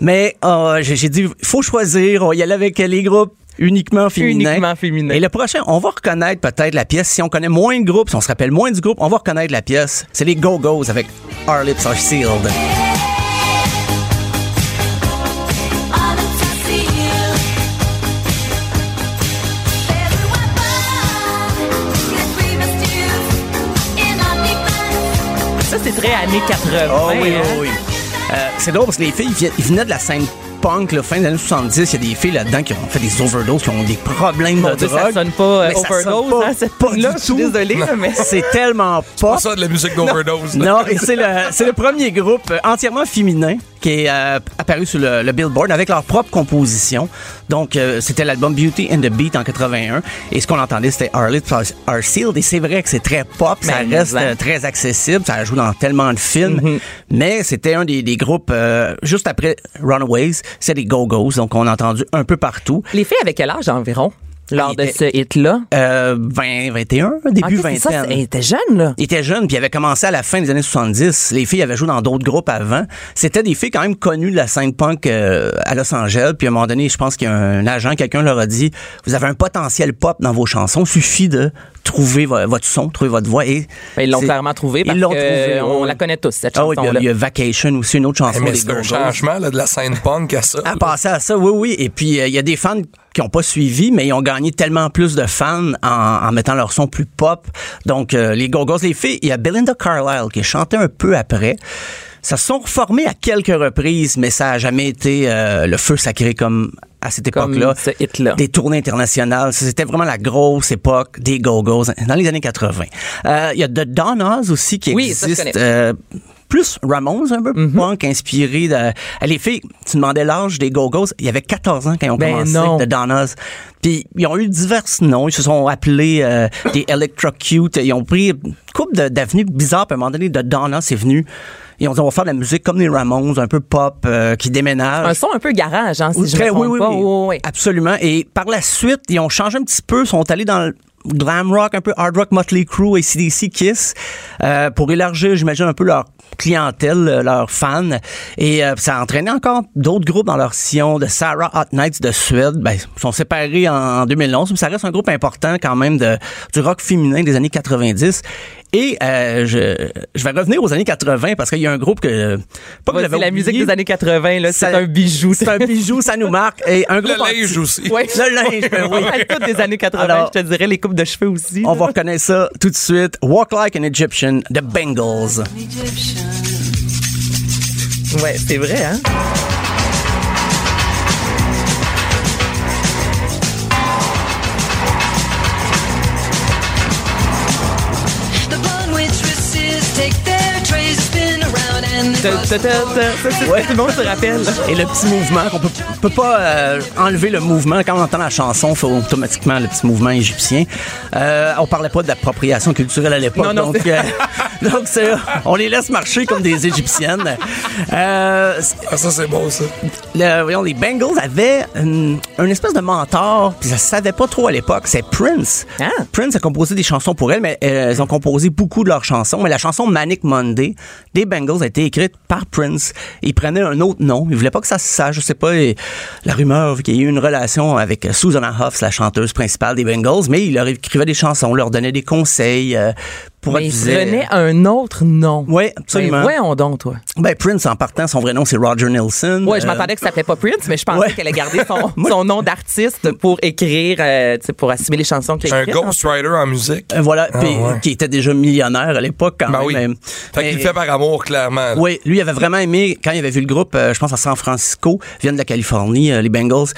Mais euh, j'ai dit, il faut choisir. On va y aller avec les groupes uniquement féminins. Uniquement féminins. Et le prochain, on va reconnaître peut-être la pièce. Si on connaît moins de groupes, si on se rappelle moins du groupe, on va reconnaître la pièce. C'est les Go-Go's avec Our Lips Are Sealed. Très années 80. Oh oui, oui, hein. oui. Euh, c'est drôle parce que les filles, ils venaient de la scène punk, là, fin des années 70. Il y a des filles là-dedans qui ont fait des overdoses, qui ont des problèmes de drogue. ça sonne pas euh, Mais ça sonne overdose, pas- hein, cette pas là du Je suis là, mais. [laughs] C'est tellement Pas pop. ça de la musique d'overdose. là. Non, et c'est le, c'est le premier groupe euh, entièrement féminin qui est euh, apparu sur le, le Billboard avec leur propre composition. Donc, euh, c'était l'album Beauty and the Beat en 81. Et ce qu'on entendait, c'était Lips Are- Sealed. Et c'est vrai que c'est très pop, ça Ben, reste euh, très accessible, ça joue dans tellement de films. Mm-hmm. Mais c'était un des, des groupes, euh, juste après Runaways, c'est les Go-Go's. Donc, on a entendu un peu partout. Les filles avec quel âge environ? Lors de Il ce hit-là? Euh, 20, 21, début Ok, c'est ça, vingtaine. c'est- elle était jeune, là. Il était jeune, puis il avait commencé à la fin des années 70. Les filles avaient joué dans d'autres groupes avant. C'était des filles quand même connues de la scène punk euh, à Los Angeles. Puis à un moment donné, je pense qu'il y a un agent, quelqu'un leur a dit, vous avez un potentiel pop dans vos chansons. Suffit de trouver vo- votre son, trouver votre voix. Et Ben, ils l'ont clairement trouvé parce Ils l'ont que, trouvé, euh, on la connaît tous, cette Ah oui, il y a- il Vacation aussi, une autre chanson Mais des c'est un changement là, de la scène punk à ça. À passer à ça, oui, oui. Et puis, euh, il y a des fans qui n'ont pas suivi, mais ils ont gagné tellement plus de fans en, en mettant leur son plus pop. Donc, euh, les Go-Go's, les filles, il y a Belinda Carlisle qui a chanté un peu après. Ça se sont reformés à quelques reprises, mais ça a jamais été euh, le feu sacré comme à cette époque-là. ce. Des tournées internationales. C'était vraiment la grosse époque des Go-Go's dans les années 80. Euh, Il y a The Donnas aussi qui Oui, ça, je existe. connais. euh, plus Ramones, un peu Mhm. punk, inspiré de... Euh, Les filles, tu demandais l'âge des Go-Go's, il y avait 14 ans quand ils ont Ben commencé, non. The Donnas. Puis ils ont eu divers noms, ils se sont appelés euh, des Electrocute, ils ont pris une couple de- d'avenues bizarres, puis à un moment donné, The Donnas est venu, ils ont dit on va faire de la musique comme les Ramones, un peu pop, euh, qui déménage. Un son un peu garage, hein, si je me pas. Oui, oui, oui. Absolument. Et par la suite, ils ont changé un petit peu, sont allés dans le glam rock, un peu hard rock, Motley Crue, ACDC, Kiss, euh, pour élargir, j'imagine, un peu leur clientèle, euh, leurs fans. Et euh, ça a entraîné encore d'autres groupes dans leur sillon, de Sarah Hot Nights de Suède. Ben, sont séparés en 2011, mais ça reste un groupe important quand même de, du rock féminin des années 90. Et euh, je, je vais revenir aux années 80 parce qu'il y a un groupe que pas que j'avais la musique des années 80, là, c'est Ça- un bijou. C'est un bijou, ça nous marque. Et un groupe Le linge anti- aussi. Ouais. Le linge, ben [laughs] oui. À toutes des années 80, Alors- je te dirais les coupes de cheveux aussi. On là. va reconnaître ça tout de suite. Walk Like an Egyptian, The Bengals. Ouais, c'est vrai, hein? Ouais. Tout le monde se rappelle. Et le petit mouvement, qu'on peut, peut pas euh, enlever le mouvement. Quand on entend la chanson, il faut automatiquement le petit mouvement égyptien. Euh, on parlait pas d'appropriation culturelle à l'époque. Non, non, donc, euh, [laughs] donc c'est- on les laisse marcher comme des Égyptiennes. Euh, Ah, ça, c'est beau, ça. le- voyons, les Bengals avaient une, une espèce de mentor, puis ça se savait pas trop à l'époque. C'est Prince. Ah. Prince a composé des chansons pour elle, mais euh, elles ont composé beaucoup de leurs chansons. Mais la chanson Manic Monday des Bengals a été écrite par Prince. Il prenait un autre nom. Il voulait pas que ça se sache. Je sais pas. la rumeur qu'il y ait eu une relation avec Susanna Hoffs, la chanteuse principale des Bengals, mais il leur écrivait des chansons, leur donnait des conseils euh, pour Mais il prenait un autre nom. Oui, absolument. Ben, voyons donc, toi. Ben, Prince, en partant, son vrai nom, c'est Roger Nelson. Ouais, je Euh, m'attendais que ça s'appelait pas Prince, mais je pensais Ouais. qu'elle allait garder son, [laughs] nom d'artiste pour écrire, euh, tu sais, pour assumer les chansons qu'elle Un écrit. ghostwriter en musique. Euh, Voilà, Ah, ouais. qui était déjà millionnaire à l'époque quand Ben même. oui. mais- Fait mais- qu'il le fait par amour, clairement. Oui, lui il avait vraiment aimé quand il avait vu le groupe, euh, je pense à San Francisco, viennent de la Californie, euh, les Bengals.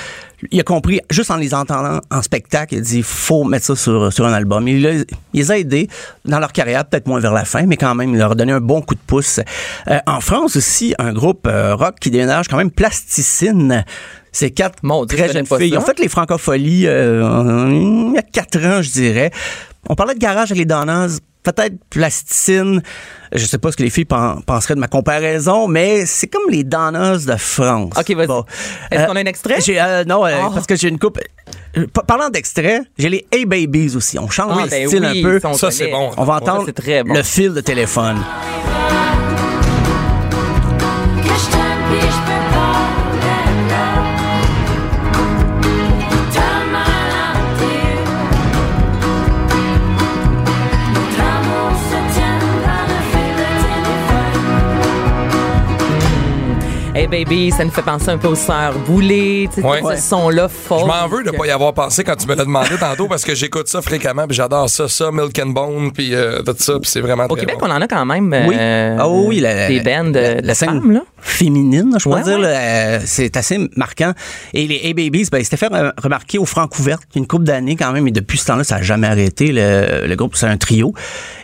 Il a compris, juste en les entendant en spectacle, il a dit faut mettre ça sur, sur un album. Il, les- il les a aidés dans leur carrière, peut-être moins vers la fin, mais quand même, il leur a donné un bon coup de pouce. Euh, en France aussi, un groupe euh, rock qui déménage quand même Plasticine. C'est quatre Mon très jeunes filles. Ils ont fait les francopholies euh, il y a quatre ans, je dirais. On parlait de garage avec les Donneuses, peut-être plasticine. Je sais pas ce que les filles pen- penseraient de ma comparaison, mais c'est comme les Donneuses de France. OK, vas-y. Bon. Est-ce Euh, qu'on a un extrait? euh, non, euh, Oh. parce que j'ai une coupe. pa- Parlant d'extrait, j'ai les A-Babies aussi. On change Ah, le ben style oui, un peu. ça, c'est bon. On va entendre c'est très bon. le fil de téléphone. Que je Hey baby, ça nous fait penser un peu aux sœurs Boulay, tu sais, Ouais. ce son-là fort. Je m'en veux de pas y avoir pensé quand tu me l'as demandé tantôt parce que j'écoute ça fréquemment puis j'adore ça, ça, Milk and Bone puis euh, tout ça puis c'est vraiment Au très Québec, bon. on en a quand même Oui. Ah oui, la- des bands de, la- de la scène femmes, là. féminine, je pourrais Ouais, dire. ouais. euh, c'est assez marquant. Et les A-Babies, ben, ils s'étaient fait re- remarquer au Francouverte une couple d'années quand même, et depuis ce temps-là, ça n'a jamais arrêté. Le, le groupe, c'est un trio.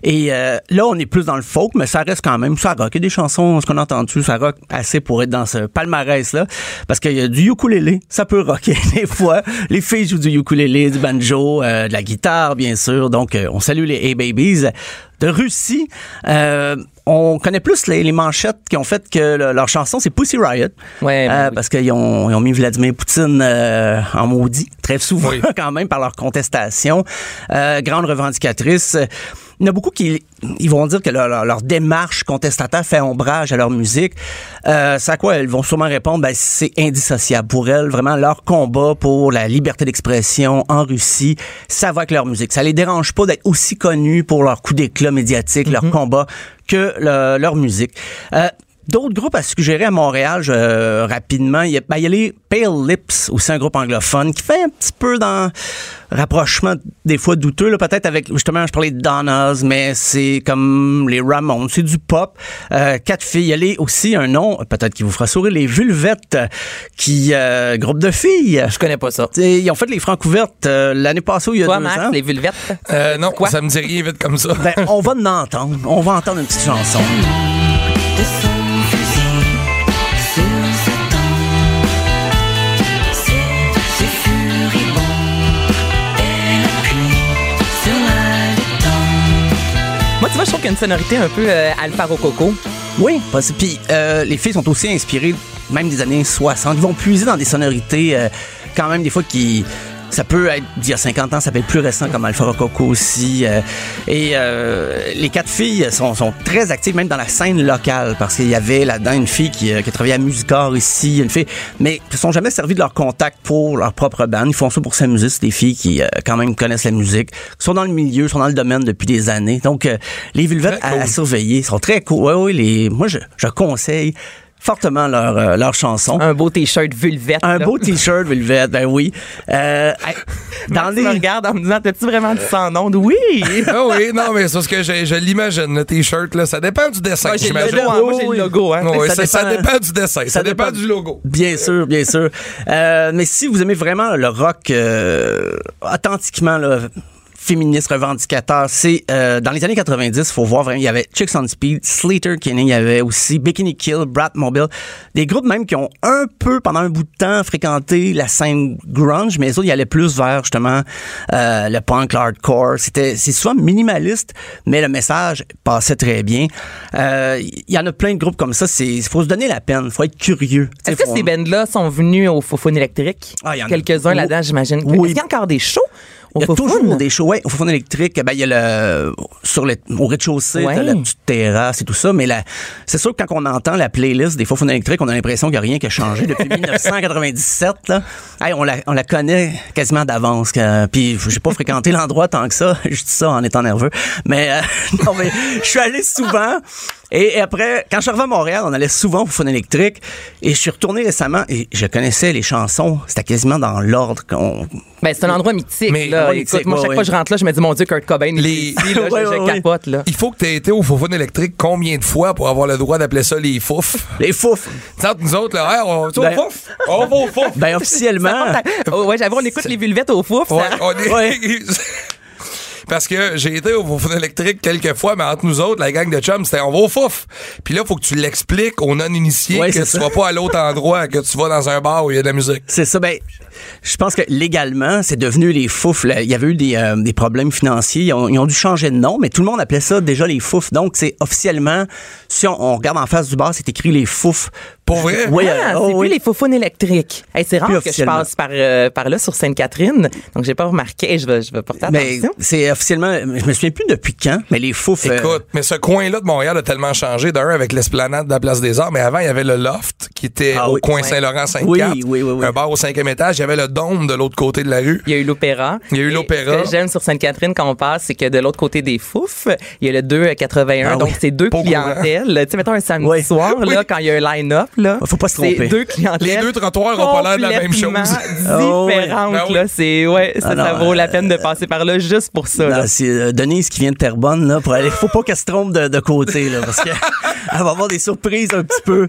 Et euh, là, on est plus dans le folk, mais ça reste quand même, ça rock. Il y a des chansons, ce qu'on a entendu, ça rock assez pour être dans ce palmarès-là. Parce qu'il y a du ukulélé, ça peut rocker [laughs] des fois. Les filles jouent du ukulélé, du banjo, euh, de la guitare, bien sûr. Donc, euh, on salue les A-Babies. De Russie, euh, on connaît plus les, les manchettes qui ont fait que le- leur chanson, c'est Pussy Riot. Ouais, ben Euh, oui. Parce qu'ils ont, ils ont mis Vladimir Poutine euh, en maudit, très souvent Oui. [laughs] quand même, par leur contestation. Grande revendicatrice. Il y en a beaucoup qui ils vont dire que leur, leur- leur démarche contestataire fait ombrage à leur musique. Euh, c'est à quoi elles vont sûrement répondre, ben, c'est indissociable pour elles. Vraiment, leur combat pour la liberté d'expression en Russie, ça va avec leur musique. Ça les dérange pas d'être aussi connus pour leur coup d'éclat médiatique, leur combat, que le- leur musique. Euh, D'autres groupes à suggérer à Montréal, je- euh, rapidement, il y, a, ben, il y a les Pale Lips, aussi un groupe anglophone, qui fait un petit peu dans rapprochement des fois douteux, là, peut-être avec, justement, je parlais de Donnas, mais c'est comme les Ramones, c'est du pop. Euh, quatre filles, il y a les- aussi un nom, peut-être qui vous fera sourire, les Vulvettes, qui, euh, groupe de filles. Je connais pas ça. T'sais, Ils ont fait les Francouvertes euh, l'année passée il y a Toi, deux Max, ans. les vulvettes? Euh, non, Quoi? ça me dit rien vite comme ça. Ben, on va en entendre. On va entendre une petite chanson. Moi, tu vois, je trouve qu'il y a une sonorité un peu euh, Alpha Rococo. Oui, parce puis euh, les filles sont aussi inspirées même des années 60. Ils vont puiser dans des sonorités euh, quand même des fois qui Ça peut être d'il y a 50 ans, ça peut être plus récent comme Alpha Rococo aussi. euh, et euh, les quatre filles sont, sont très actives même dans la scène locale parce qu'il y avait là-dedans une fille qui, euh, qui travaillait à Musicor ici, une fille, mais qui ne sont jamais servis de leur contact pour leur propre band. Ils font ça pour s'amuser. C'est des filles qui euh, quand même connaissent la musique, qui sont dans le milieu, sont dans le domaine depuis des années. Donc euh, les Vulvettes à, surveiller sont très cool. Ouais, ouais, les, moi je, je conseille fortement leur, euh, leur chanson. Un beau t-shirt vulvette. Un là. beau t-shirt Velvet, ben oui. Euh, [laughs] dans Dans tu me les... regardes en me disant, t'as-tu vraiment dit sans nom? Oui! [laughs] Ah oui, non, mais c'est parce que je, je l'imagine, le t-shirt, là. Ça dépend du dessin, Moi, j'ai le j'imagine. logo, hein. Moi, j'ai le logo, hein. Ouais, Ça ça, ça dépend- dépend du dessin, ça, ça dépend, dépend- du logo. Bien sûr, bien sûr. Euh, mais si vous aimez vraiment le rock euh, authentiquement là, féministe revendicateur, c'est euh, dans les années 90, faut voir vraiment, il y avait Chicks on Speed, Slater Kinney, il y avait aussi Bikini Kill, Brat Mobile, des groupes même qui ont un peu pendant un bout de temps fréquenté la scène grunge, mais les autres ils allaient plus vers justement euh, le punk, le hardcore. C'était c'est souvent minimaliste, mais le message passait très bien. Euh, Il y en a plein de groupes comme ça. C'est faut se donner la peine, faut être curieux. Est-ce que faut- ces bands-là sont venus au Fofone électrique? Ah. Quelques-uns là-dedans, j'imagine. Oui. Est-ce qu'il y a encore des shows? Il y a Fofone? toujours des shows. Ouais, au fond électrique, ben, il y a le, sur le, au rez-de-chaussée, Ouais. la petite terrasse et tout ça. Mais c'est sûr que quand on entend la playlist des Faux électriques, on a l'impression qu'il n'y a rien qui a changé depuis [laughs] 1997, là. Hey, on la, on la connaît quasiment d'avance. que- Puis, j'ai pas fréquenté l'endroit tant que ça. [laughs] Je dis ça en étant nerveux. Mais, euh, [laughs] non, mais, je suis allé souvent. Et, après, quand je suis arrivé à Montréal, on allait souvent au Fun électrique. Et je suis retourné récemment et je connaissais les chansons. C'était quasiment dans l'ordre qu'on, Ben, c'est un endroit mythique. Mais- là. Écoute, moi, ouais, chaque ouais. fois que je rentre là, je me dis, mon Dieu, Kurt Cobain, Les- ici, là, [laughs] Ouais, je, ouais, je ouais. capote. Là. Il faut que tu aies été au Fofone électrique combien de fois pour avoir le droit d'appeler ça les fouf? les fouf. Nous autres, là, hey, on, Ben- au fouf? On va au fouf! Ben, officiellement. Oh, ouais, j'avoue, on écoute les vulvettes au fouf. Ouais, ça- on est- Ouais. [laughs] Parce que j'ai été au Fofone électrique quelques fois, mais entre nous autres, la gang de chums, c'était on va au fouf. Puis là, faut que tu l'expliques aux non-initiés Ouais, que tu ça. vas pas à l'autre endroit, que tu vas dans un bar où il y a de la musique. C'est ça. Ben, je pense que légalement, c'est devenu les fouf. Il y avait eu des, euh, des problèmes financiers. Ils ont, ils ont dû changer de nom, mais tout le monde appelait ça déjà les fouf. Donc, c'est officiellement, si on, on regarde en face du bar, c'est écrit les fouf. Pour vrai? Oui, Ah, euh, oh, c'est oui. plus les faufounes électriques. Hey, c'est rare que je passe par, euh, par là sur Sainte-Catherine, donc j'ai pas remarqué. Je vais, je vais porter Mais attention. c'est officiellement, je me souviens plus depuis quand, mais les euh, Écoute, mais ce coin-là de Montréal a tellement changé. D'un, avec l'esplanade de la Place des Arts, mais avant, il y avait le Loft qui était Ah au oui. coin Ouais. Saint-Laurent-Sainte-Cap. Oui, oui, oui, oui. Un bar au cinquième étage. Il y avait le dôme de l'autre côté de la rue. Il y a eu l'opéra. Il y a eu l'opéra. Ce que j'aime sur Sainte-Catherine quand on passe, c'est que de l'autre côté des fouf, il y a le 281. Ah donc, oui. c'est deux Pas clientèles. Tu sais, mettons un samedi Oui. soir, Oui. là, quand il y a un line-up, là. Faut pas se tromper. deux clientèles. Les deux trottoirs ont pas l'air de la même chose. [laughs] Oh, oui. différentes, Ben oui. là. C'est, ouais, ça, Ah non, ça vaut la euh, peine de passer par là juste pour ça, là. Non, c'est euh, Denise qui vient de Terrebonne là pour aller. Faut pas qu'elle se trompe de, de côté là parce que [laughs] elle va avoir des surprises un petit peu.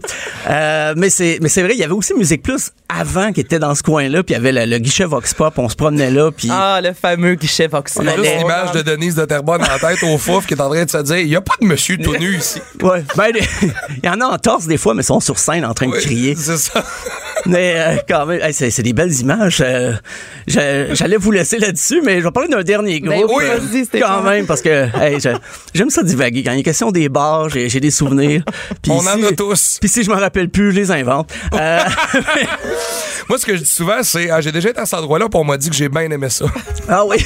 Euh, mais c'est mais c'est vrai, il y avait aussi Musique Plus avant qui était dans ce coin-là, puis il y avait le, le guichet Vox Pop, on se promenait là, puis Ah, le fameux guichet Vox. On a juste l'image de Denise de Terrebonne en tête au fouf qui est en train de se dire il y a pas de monsieur tout nu ici. ouais, ben [laughs] il y en a en torse des fois, mais ils sont sur scène en train de crier. C'est ça. Mais euh, quand même, hey, c'est des belles images. Euh, J'allais vous laisser là-dessus, mais je vais parler d'un dernier Ben groupe. oui, euh, quand même, parce que hey, j'aime ça divaguer. Quand il y a question des bars, j'ai des souvenirs. [laughs] On en a tous. Puis si je me rappelle plus, je les invente. Euh, [laughs] Moi, ce que je dis souvent, c'est ah, j'ai déjà été à cet endroit-là, puis on m'a dit que j'ai bien aimé ça. [laughs] ah oui,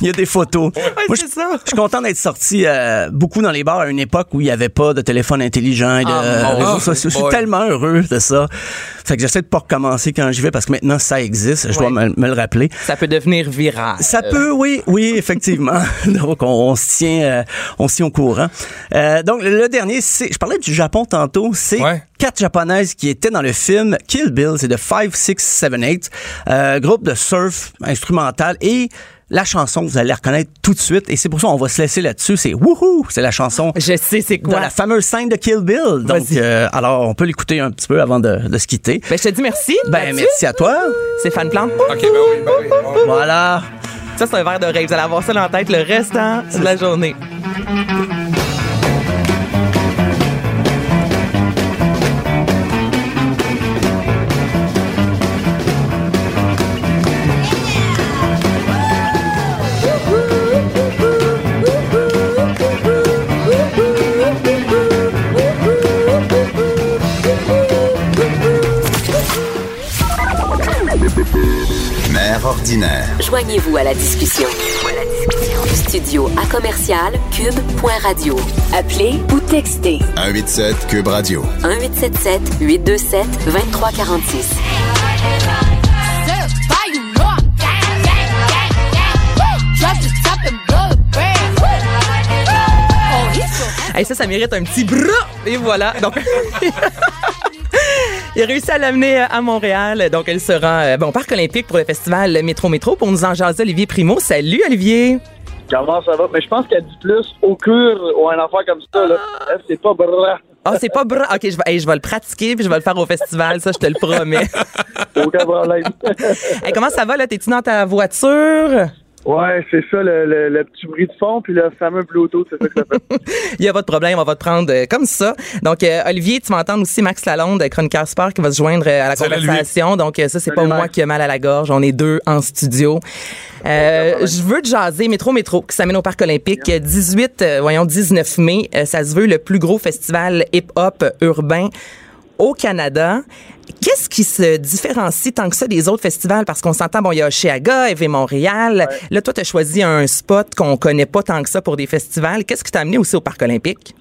il y a des photos. Moi, je c'est ça. je suis content d'être sorti euh, beaucoup dans les bars à une époque où il n'y avait pas de téléphone intelligent et de Ah, réseaux sociaux. Je suis Boy. tellement heureux de ça. Fait que j'essaie de pas recommencer quand j'y vais parce que maintenant ça existe. Je dois me, me le rappeler. Ça peut devenir viral. Ça peut, oui, oui, effectivement. [laughs] [laughs] donc, on, on se tient, euh, on se tient au courant. Euh, donc, le, dernier, c'est, je parlais du Japon tantôt, c'est Ouais. quatre japonaises qui étaient dans le film Kill Bill, c'est de 5, 6, 7, 8, euh, groupe de surf instrumental et la chanson, vous allez la reconnaître tout de suite et c'est pour ça qu'on va se laisser là-dessus. C'est Woohoo! C'est la chanson Je sais c'est de quoi. la fameuse scène de Kill Bill. Donc, euh, alors, on peut l'écouter un petit peu avant de, de se quitter. Ben, je te dis merci. Ben, Mathieu. merci à toi. Stéphane Plante. OK, ben oui, ben oui. Voilà. Ça, c'est un verre d'oreille. Vous allez avoir ça dans la tête le restant de la journée. Ordinaire. Joignez-vous à la discussion. Studio à commercial cube.radio. Appelez ou textez 187 Cube Radio. 1877 827 2346. Hey, ça, ça mérite un petit bras. Et voilà. Donc. [laughs] Il a réussi à l'amener à Montréal. Donc, elle sera euh, bon, au Parc olympique pour le festival Métro Métro. Pour nous en jaser, Olivier Primo. Salut, Olivier. Comment ça va? Mais je pense qu'elle dit plus au cure ou un affaire comme ça. Là. Elle, C'est pas bra. Ah, c'est pas bras. OK, je vais, hey, je vais le pratiquer puis je vais le faire au festival. Ça, je te le [laughs] promets. Aucun problème. [laughs] Hey, comment ça va, là? T'es-tu dans ta voiture? Ouais, c'est ça, le, le- le petit bruit de fond, puis le fameux Bluetooth, c'est ça que ça fait. [laughs] Il n'y a pas de problème, on va te prendre euh, comme ça. Donc, euh, Olivier, tu vas entendre aussi Max Lalonde, euh, chroniqueur sport, qui va se joindre euh, à la Salut, conversation. Donc, euh, ça, c'est pas moi qui ai mal à la gorge. On est deux en studio. Euh, je veux te jaser Métro Métro qui s'amène au Parc olympique. 18, euh, voyons, 19 mai. Euh, ça se veut le plus gros festival hip-hop urbain au Canada. Qu'est-ce qui se différencie tant que ça des autres festivals? Parce qu'on s'entend, bon, il y a Oshéaga, EV Montréal. Là, toi, tu as choisi un spot qu'on connaît pas tant que ça pour des festivals. Qu'est-ce qui t'a amené aussi au Parc olympique?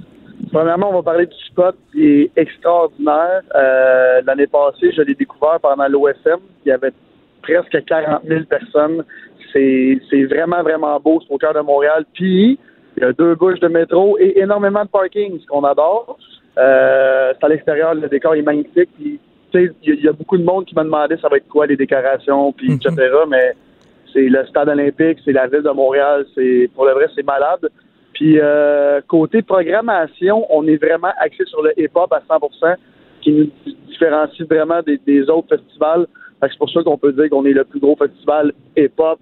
Premièrement, on va parler du spot qui est extraordinaire. Euh, L'année passée, je l'ai découvert pendant l'OSM. Il y avait presque 40 000 personnes. C'est vraiment, vraiment beau. C'est au cœur de Montréal. Puis, il y a deux bouches de métro et énormément de parking, ce qu'on adore. Euh, c'est à l'extérieur, le décor est magnifique. Puis, tu sais, il y, a- il y a beaucoup de monde qui m'a demandé ça va être quoi les décorations, puis etc. Mais c'est le stade olympique, c'est la ville de Montréal. C'est pour le vrai, c'est malade. Puis euh, côté programmation, on est vraiment axé sur le hip-hop à 100%, qui nous différencie vraiment des, des autres festivals. C'est pour ça qu'on peut dire qu'on est le plus gros festival hip-hop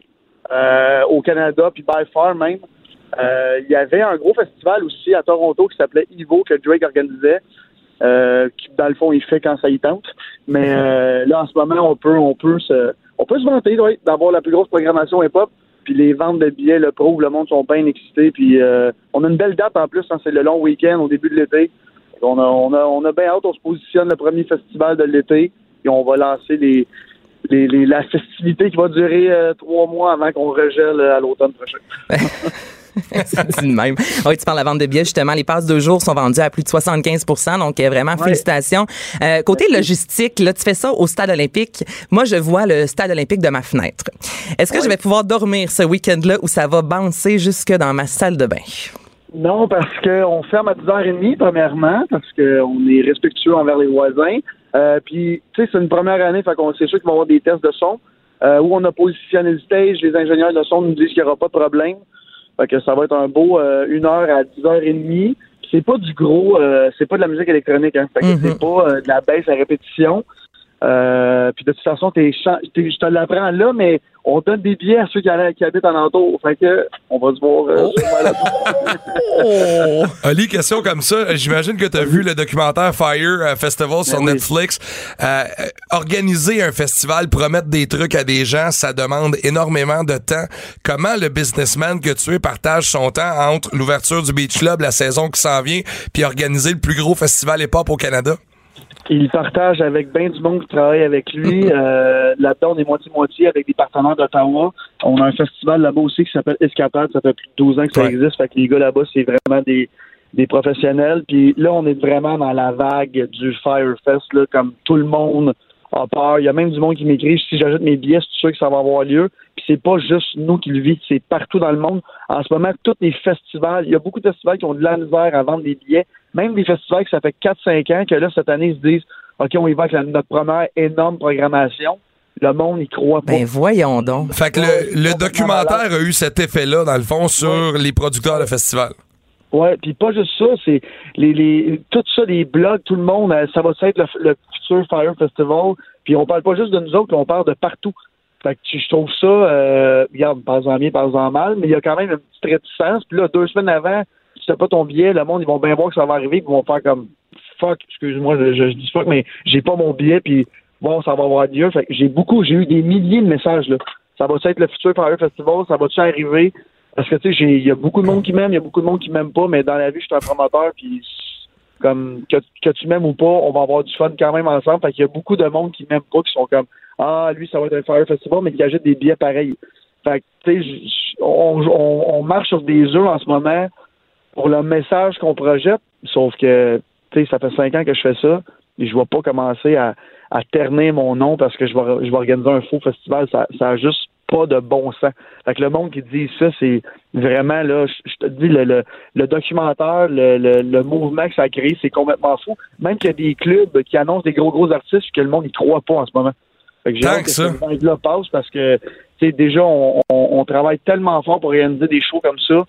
euh, au Canada, puis by far même. Euh, Il y avait un gros festival aussi à Toronto qui s'appelait Evo que Drake organisait, euh, qui dans le fond il fait quand ça y tente. Mais euh, là en ce moment on peut on peut se on peut se vanter ouais, d'avoir la plus grosse programmation hip-hop. Puis les ventes de billets le prouvent, le monde sont bien excités. Puis euh, on a une belle date en plus, hein, c'est le long week-end au début de l'été. On a, on, a, on a bien hâte, on se positionne le premier festival de l'été. Et on va lancer les, les, les- la festivité qui va durer euh, trois mois avant qu'on regèle euh, à l'automne prochain. [laughs] [laughs] C'est de même. Oui, tu parles de la vente de billets, justement. Les passes de jour sont vendues à plus de 75% donc euh, vraiment, félicitations. Euh, côté logistique, là, tu fais ça au stade olympique. Moi, je vois le stade olympique de ma fenêtre. Est-ce que je vais pouvoir dormir ce week-end-là ou ça va bouncer jusque dans ma salle de bain? Non, parce qu'on ferme à 10h30, premièrement, parce qu'on est respectueux envers les voisins. Euh, puis, tu sais, c'est une première année, fait qu'on c'est sûr qu'il va y avoir des tests de son. Euh, où on a positionné le stage, les ingénieurs de son nous disent qu'il n'y aura pas de problème. Fait que ça va être un beau euh, une heure à 10h30. Puis C'est pas du gros, euh, c'est pas de la musique électronique, hein. Fait que Mhm. c'est pas euh, de la baisse à répétition. Euh, puis de toute façon, t'es je te l'apprends là, mais on donne des billets à ceux qui, habitent en entour. Fait que on va se voir euh. Oh! [laughs] Ali, question comme ça. J'imagine que tu as vu le documentaire Fire euh, Festival sur Ben oui. Netflix. Euh, organiser un festival, promettre des trucs à des gens, ça demande énormément de temps. Comment le businessman que tu es partage son temps entre l'ouverture du Beach Club, la saison qui s'en vient, puis organiser le plus gros festival hip-hop au Canada? Il partage avec bien du monde qui travaille avec lui. [laughs] Euh, Là-dedans, on est moitié-moitié avec des partenaires d'Ottawa. On a un festival là-bas aussi qui s'appelle Escapade. Ça fait plus de 12 ans que ça existe. Fait que les gars là-bas, c'est vraiment des, des professionnels. Puis là, on est vraiment dans la vague du Firefest, là, comme tout le monde a peur. Il y a même du monde qui m'écrit si j'ajoute mes billets, c'est sûr que ça va avoir lieu. Puis c'est pas juste nous qui le vivons, c'est partout dans le monde. En ce moment, tous les festivals, il y a beaucoup de festivals qui ont de la misère à vendre des billets. Même des festivals que ça fait 4-5 ans que là, cette année, ils se disent OK, on y va avec la- notre première énorme programmation. Le monde, il croit pas. Ben voyons donc. Fait que le, documentaire a eu cet effet-là, dans le fond, sur les producteurs de festival. Ouais, puis pas juste ça, c'est les, les tout ça, les blogs, tout le monde, euh, ça va être le, le futur Fire Festival. Puis on parle pas juste de nous autres, on parle de partout. Fait que je trouve ça, euh, regarde, parle-en bien, parle-en mal, mais il y a quand même une petite réticence. Puis là, deux semaines avant, si t'as pas ton billet, le monde, ils vont bien voir que ça va arriver, puis ils vont faire comme fuck, excuse-moi, je, dis fuck, mais j'ai pas mon billet, puis bon, ça va avoir lieu. Fait j'ai beaucoup, j'ai eu des milliers de messages là. Ça va être le futur Fire Festival, ça va-tu arriver? Parce que tu sais, il y a beaucoup de monde qui m'aime, il y a beaucoup de monde qui m'aime pas, mais dans la vie, je suis un promoteur, puis comme que, tu m'aimes ou pas, on va avoir du fun quand même ensemble. Fait qu'il y a beaucoup de monde qui m'aime pas, qui sont comme Ah, lui, ça va être un Fire Festival, mais qui achètent des billets pareils. Fait que, tu sais, on, on marche sur des œufs en ce moment pour le message qu'on projette, sauf que, tu sais, ça fait cinq ans que je fais ça, et je vais pas commencer à, à ternir mon nom parce que je vais, je vais organiser un faux festival. Ça, ça a juste pas de bon sens. Fait que le monde qui dit ça, c'est vraiment, là, je, je te dis, le, le, le documentaire, le, le, le mouvement que ça a créé, c'est complètement fou. Même qu'il y a des clubs qui annoncent des gros, gros artistes que le monde n'y croit pas en ce moment. Fait que j'ai hâte que ça. cette vague-là passe parce que, tu sais, déjà, on, on, on travaille tellement fort pour réaliser des shows comme ça.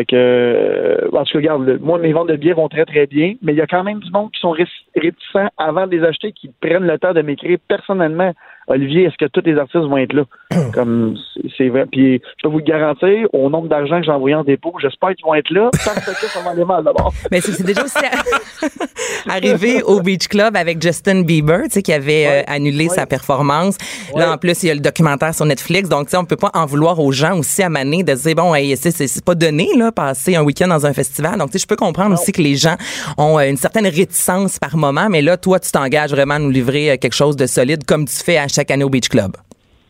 Fait que, euh, en regarde, moi, mes ventes de billets vont très, très bien, mais il y a quand même du monde qui sont ré- réticents avant de les acheter, qui prennent le temps de m'écrire personnellement. Olivier, est-ce que tous les artistes vont être là? [clears throat] Comme, c'est- vrai. Puis, je peux vous le garantir, au nombre d'argent que j'ai envoyé en dépôt, j'espère qu'ils vont être là, parce que ça va aller mal d'abord. [laughs] Mais c'est déjà aussi [laughs] arrivé au Beach Club avec Justin Bieber, tu sais, qui avait euh, annulé sa performance. Là, en plus, il y a le documentaire sur Netflix. Donc, tu sais, on peut pas en vouloir aux gens aussi à Mané de dire, bon, hey, c'est pas donné, là, passer un week-end dans un festival. Donc, tu sais, je peux comprendre aussi que les gens ont euh, une certaine réticence par moment. Mais là, toi, tu t'engages vraiment à nous livrer euh, quelque chose de solide comme tu fais à chaque année au Beach Club?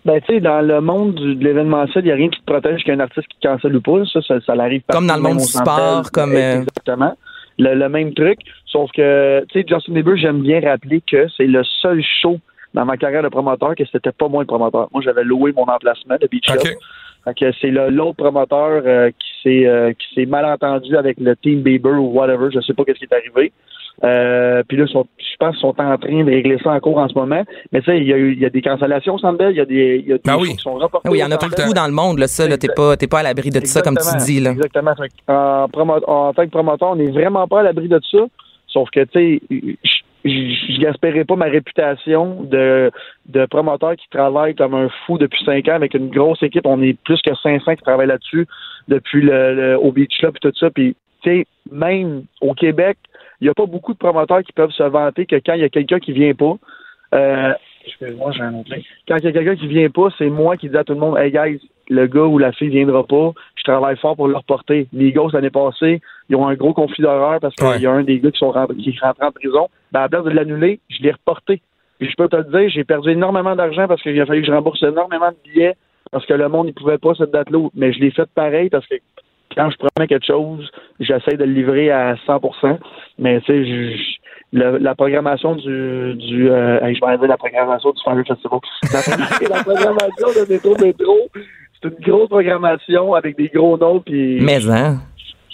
Ben, tu sais, dans le monde du- de l'événementiel, il n'y a rien qui te protège qu'un artiste qui cancelle ou pas. Ça, ça, ça l'arrive Comme dans le monde du sport, comme, euh, Exactement. Le, le même truc. Sauf que, tu sais, Justin Bieber, j'aime bien rappeler que c'est le seul show dans ma carrière de promoteur que c'était pas moi le promoteur. Moi, j'avais loué mon emplacement de Beach Club. OK. Fait que c'est le- l'autre promoteur euh, qui s'est euh, qui s'est mal entendu avec le team Bieber ou whatever, je sais pas qu'est-ce qui est arrivé. Euh, puis là, sont- je pense qu'ils sont en train de régler ça en cours en ce moment. Mais tu sais, il y a eu il y a des cancellations Bell, il y a des, il y a des shows oui. qui sont reportés. Ah oui, il y en a partout dans le monde, là, ça, là, t'es pas, t'es pas à l'abri de ça, comme tu dis, là. Exactement. En, en tant que promoteur, on n'est vraiment pas à l'abri de ça. Sauf que, tu sais, je- je je gaspillerai pas ma réputation de, de promoteur qui travaille comme un fou depuis cinq ans avec une grosse équipe. On est plus que 500 qui travaillent là-dessus depuis le, le- au Beach Club et tout ça. Puis, tu sais, même au Québec, il n'y a pas beaucoup de promoteurs qui peuvent se vanter que quand il y a quelqu'un qui vient pas, euh, excuse-moi, j'ai un autre. Quand il y a quelqu'un qui vient pas, c'est moi qui dis à tout le monde, hey guys, le gars ou la fille viendra pas, je travaille fort pour le reporter. Les Eagles, l'année passée, ils ont un gros conflit d'horreur parce qu'il Ouais. y a un des gars qui sont rentrés, qui est rentré en prison. Ben, à la place de l'annuler, je l'ai reporté. Puis je peux te le dire, j'ai perdu énormément d'argent parce qu'il a fallu que je rembourse énormément de billets parce que le monde ne pouvait pas cette date-là. Mais je l'ai fait pareil parce que quand je promets quelque chose, j'essaie de le livrer à 100% Mais tu sais, je- je- le- la programmation du, du euh, je vais dire la programmation du Fire Festival. [laughs] La, la programmation de Métro Métro, c'est une grosse programmation avec des gros noms puis Mais, hein?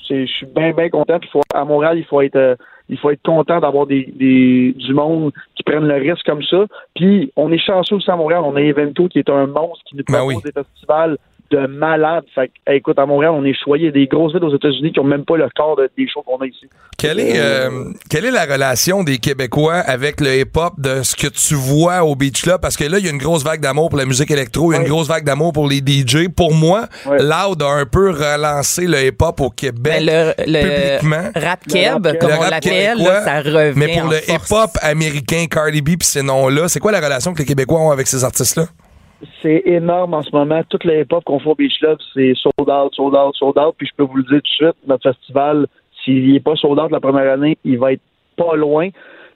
je suis bien, bien content. Puis faut- à Montréal, il faut être, euh, il faut être content d'avoir des, des, du monde qui prennent le risque comme ça. Puis, on est chanceux aussi à Montréal. On a Evento qui est un monstre qui nous Ben propose oui. des festivals de malades. Fait que, écoute, à Montréal, on est choyé. Il y a des grosses villes aux États-Unis qui ont même pas le corps de- des shows qu'on a ici. Quelle est, euh, quelle est la relation des Québécois avec le hip-hop de ce que tu vois au Beach Club? Parce que là, il y a une grosse vague d'amour pour la musique électro, il y a une Ouais. grosse vague d'amour pour les DJ. Pour moi, Ouais. Loud a un peu relancé le hip-hop au Québec. Le, publiquement. rap keb, comme Le on l'appelle, ça revient. Mais pour en le hip-hop américain, Cardi B puis ces noms-là, c'est quoi la relation que les Québécois ont avec ces artistes-là? C'est énorme en ce moment. Toute la hip-hop qu'on fait au Beach Club, c'est sold out, sold out, sold out. Puis je peux vous le dire tout de suite, notre festival, s'il n'est pas sold out la première année, il va être pas loin.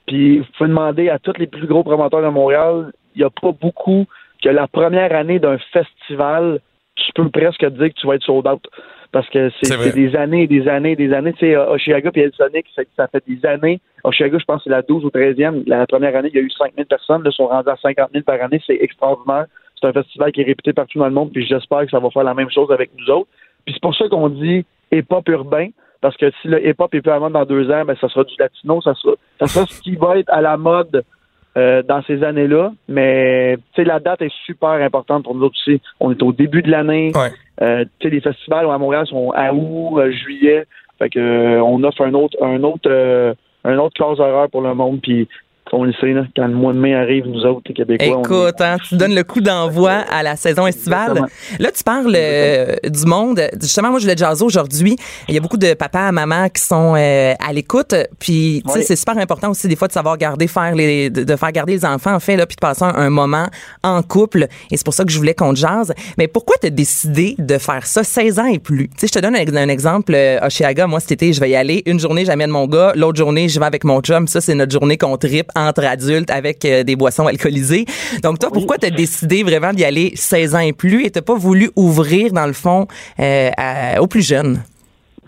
Puis vous pouvez demander à tous les plus gros promoteurs de Montréal, il n'y a pas beaucoup que la première année d'un festival, tu peux presque dire que tu vas être sold out. Parce que c'est des années et des années et des années. Tu sais, Oshiaga et Sonic, ça, fait des années. Oshiaga, je pense que c'est la 12 ou 13e. La première année, il y a eu 5000 personnes. Là, ils sont rendus à 50 000 par année. C'est extraordinaire. C'est un festival qui est réputé partout dans le monde. Puis j'espère que ça va faire la même chose avec nous autres. Puis c'est pour ça qu'on dit hip-hop urbain. Parce que si le hip-hop est plus à la mode dans deux ans, ben, ça sera du latino. Ça sera, ça sera ce qui va être à la mode euh, dans ces années-là. Mais tu sais, la date est super importante pour nous autres aussi. On est au début de l'année. Ouais. Euh, les festivals à Montréal sont à août, euh, juillet. Fait que on offre un autre, un autre, un autre cause horaire pour le monde. Puis on le sait, là, quand le mois de mai arrive, nous autres, les Québécois, on est- Écoute, hein, tu donnes le coup d'envoi à la saison estivale. Exactement. Là, tu parles euh, du monde. Justement, moi, je voulais jaser aujourd'hui. Il y a beaucoup de papas, mamans qui sont euh, à l'écoute. Puis, tu sais, Oui. c'est super important aussi des fois de savoir garder, faire les, de, de faire garder les enfants, en fait, là, puis de passer un, un moment en couple. Et c'est pour ça que je voulais qu'on jase. Mais pourquoi t'as décidé de faire ça 16 ans et plus? Tu sais, je te donne un, un exemple. Euh, Oshiaga, moi, cet été, je vais y aller. Une journée, j'amène mon gars. L'autre journée, je vais avec mon chum. Ça, c'est notre journée qu'on tripe entre adultes avec euh, des boissons alcoolisées. Donc toi, pourquoi t'as décidé vraiment d'y aller 16 ans et plus et t'as pas voulu ouvrir dans le fond euh, à- aux plus jeunes?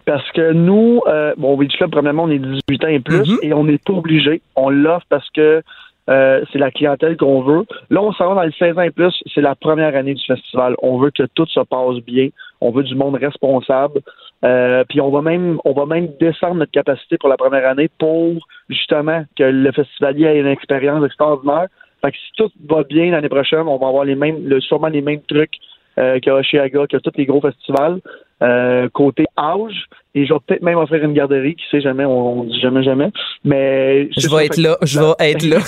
Parce que nous, euh, bon, au Beach Club, premièrement, on est 18 ans et plus Mhm. et on n'est pas obligé. On l'offre parce que euh, c'est la clientèle qu'on veut. Là, on s'en va dans les 16 ans et plus. C'est la première année du festival. On veut que tout se passe bien. On veut du monde responsable. Euh, puis on va même on va même descendre notre capacité pour la première année pour justement que le festivalier ait une expérience extraordinaire. Fait que si tout va bien l'année prochaine, on va avoir les mêmes le, sûrement les mêmes trucs euh, qu'à Oshiaga, que tous les gros festivals. Euh, côté âge, et je vais peut-être même offrir une garderie, qui sait jamais, on, on dit jamais jamais. Mais Je vais être là, je vais être là.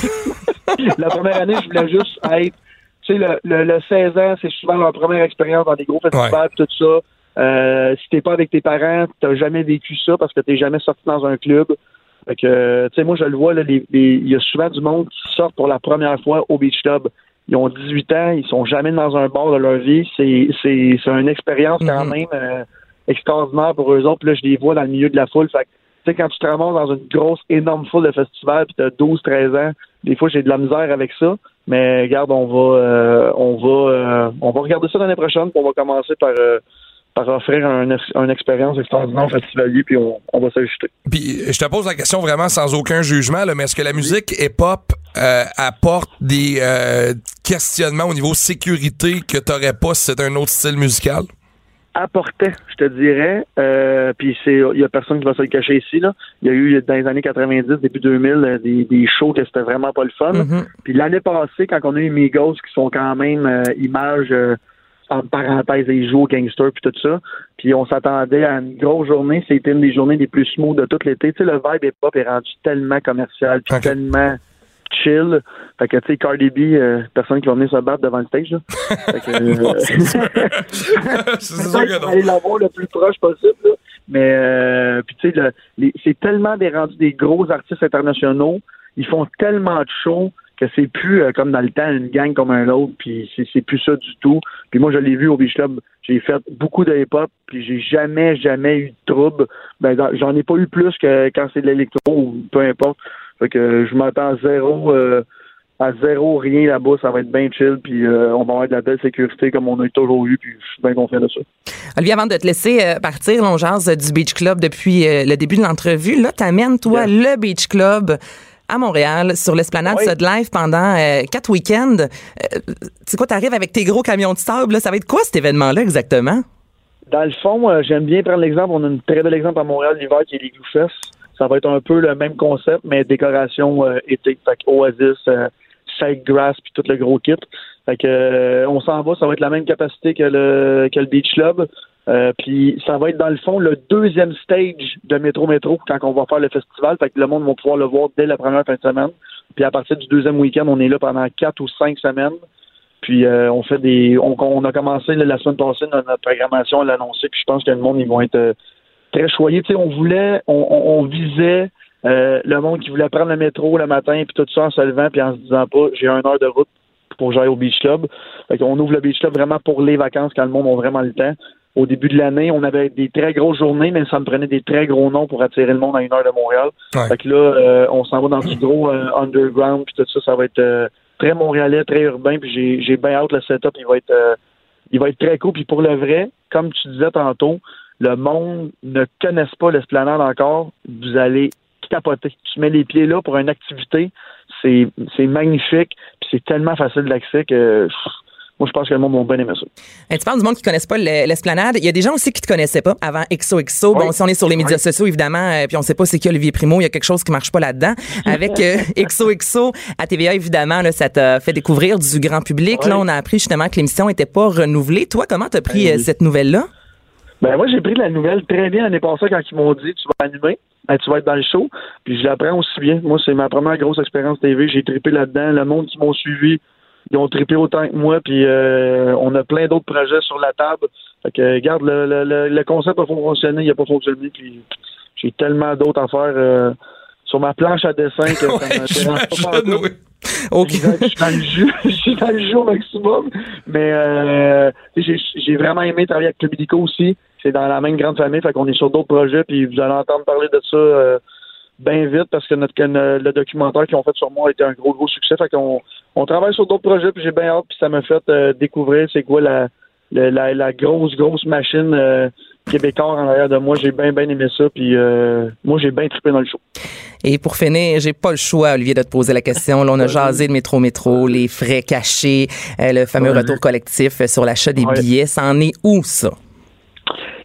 [laughs] la première année, je voulais juste être. Tu sais, le, le, le 16 ans, c'est souvent leur première expérience dans des gros festivals, pis tout ça. Euh, si t'es pas avec tes parents, t'as jamais vécu ça parce que t'es jamais sorti dans un club. Fait que, tu sais, moi, je le vois, là, les- les- il y a souvent du monde qui sort pour la première fois au Beach Club. Ils ont 18 ans, ils sont jamais dans un bar de leur vie. C'est, c'est, c'est une expérience quand Mhm. même euh, extraordinaire pour eux autres. Puis là, je les vois dans le milieu de la foule. Fait que, tu sais, quand tu te ramasses dans une grosse, énorme foule de festival, puis t'as 12, 13 ans, des fois, j'ai de la misère avec ça. Mais regarde, on va, euh, on va, euh, on va regarder ça l'année prochaine. Puis on va commencer par, euh, par offrir un, une expérience extraordinaire festivalier, puis on, on va s'ajuster. Puis je te pose la question vraiment sans aucun jugement, là, mais est-ce que la musique hip-hop euh, apporte des euh, questionnements au niveau sécurité que t'aurais pas si c'était un autre style musical? apportait, je te dirais. Euh, puis c'est, il y a personne qui va se le cacher ici là. Il y a eu dans les années 90, début 2000, euh, des, des shows que c'était vraiment pas le fun. Mhm. Puis l'année passée, quand on a eu Migos qui sont quand même euh, images euh, entre parenthèses, ils jouent au gangster puis tout ça. Puis on s'attendait à une grosse journée. C'était une des journées les plus smooth de tout l'été. Tu sais, le vibe hip-hop est rendu tellement commercial puis tellement chill. Fait que, tu sais, Cardi B, euh, personne qui va venir se battre devant le stage, là. Fait que, [laughs] euh, c'est sûr [laughs] aller l'avoir le plus proche possible. là. Mais euh, puis tu sais, le- c'est tellement des rendus des gros artistes internationaux. Ils font tellement de shows que c'est plus euh, comme dans le temps une gang comme un autre. Puis c'est, c'est plus ça du tout. Puis moi, je l'ai vu au Beach Club. J'ai fait beaucoup de hip-hop. Puis j'ai jamais, jamais eu de trouble. Ben, j'en ai pas eu plus que quand c'est de l'électro ou peu importe. Fait que je m'attends à zéro. euh, à zéro, rien là-bas, ça va être bien chill, puis euh, on va avoir de la belle sécurité comme on a toujours eu, puis je suis bien confiant de ça. Olivier, avant de te laisser partir, là, on jase du Beach Club depuis le début de l'entrevue. Là, t'amènes, toi, le Beach Club à Montréal, sur l'esplanade Oui. Sud Live pendant euh, quatre week-ends. Euh, c'est quoi, t'arrives avec tes gros camions de sable, là? Ça va être quoi cet événement-là exactement? Dans le fond, euh, j'aime bien prendre l'exemple. On a un très bel exemple à Montréal l'hiver qui est les Glue Fest. Ça va être un peu le même concept, mais décoration été. Fait que Oasis, Shake Grass, puis tout le gros kit. Fait que on s'en va, ça va être la même capacité que le que le Beach Club. Euh, puis ça va être dans le fond le deuxième stage de Métro Métro quand on va faire le festival. Fait que le monde va pouvoir le voir dès la première fin de semaine. Puis à partir du deuxième week-end, on est là pendant quatre ou cinq semaines. Puis euh, on fait des. On, on a commencé là, la semaine passée notre, programmation à l'annoncer. Puis je pense que le monde ils vont être euh, très choyés. Tu sais, on voulait, on, on, on visait euh, le monde qui voulait prendre le métro le matin puis tout ça en se levant puis en se disant pas j'ai une heure de route pour que j'aille au Beach Club. Fait qu'on ouvre le Beach Club vraiment pour les vacances quand le monde a vraiment le temps. Au début de l'année, on avait des très grosses journées, mais ça me prenait des très gros noms pour attirer le monde à une heure de Montréal. Ouais. Fait que là, euh, on s'en va dans du gros euh, underground, puis tout ça, ça va être euh, très montréalais, très urbain, puis j'ai, bien hâte le setup, il va être euh, il va être très cool. Puis pour le vrai, comme tu disais tantôt, le monde ne connaisse pas l'esplanade encore, vous allez capoter. Tu mets les pieds là pour une activité, c'est, c'est magnifique, puis c'est tellement facile d'accès que pff, moi je pense que le monde va bien aimer ça. Tu parles du monde qui ne connaissent pas le- l'esplanade. Il y a des gens aussi qui ne te connaissaient pas avant XOXO. Bon, si on est sur les médias Oui. sociaux, évidemment, euh, puis on ne sait pas c'est qui Olivier Primo, il y a quelque chose qui marche pas là-dedans. Avec euh, [laughs] XOXO à TVA, évidemment, là, ça t'a fait découvrir du grand public. Oui. Là, on a appris justement que l'émission n'était pas renouvelée. Toi, comment t'as pris Ben euh, cette nouvelle-là? Ben moi j'ai pris la nouvelle très bien l'année passée quand ils m'ont dit tu vas animer, ben, tu vas être dans le show, puis je l'apprends aussi bien. Moi c'est ma première grosse expérience TV, j'ai trippé là-dedans. Le monde qui m'ont suivi, ils ont trippé autant que moi, puis euh, on a plein d'autres projets sur la table. Fait que regarde le, le, le, concept a fonctionné, il a pas fonctionné, puis j'ai tellement d'autres à faire euh, sur ma planche à dessin que ça me pas j'imagine, pantoute. oui. OK. Exact, [laughs] je suis dans le jeu, je suis dans le jeu au maximum. Mais euh, j'ai j'ai vraiment aimé travailler avec Club Illico aussi. C'est dans la même grande famille, fait qu'on est sur d'autres projets, puis vous allez entendre parler de ça euh, bien vite parce que notre le documentaire qu'ils ont fait sur moi a été un gros, gros succès. Fait qu'on on travaille sur d'autres projets, puis j'ai bien hâte, puis ça m'a fait euh, découvrir c'est quoi la, la, grosse, grosse machine euh, québécoise en arrière de moi. J'ai bien, bien aimé ça, puis euh, moi, j'ai bien trippé dans le show. Et pour finir, j'ai pas le choix, Olivier, de te poser la question. Là, on a jasé de métro métro, les frais cachés, euh, le fameux Ouais. retour collectif sur l'achat des Ouais. billets. Ça en est où, ça?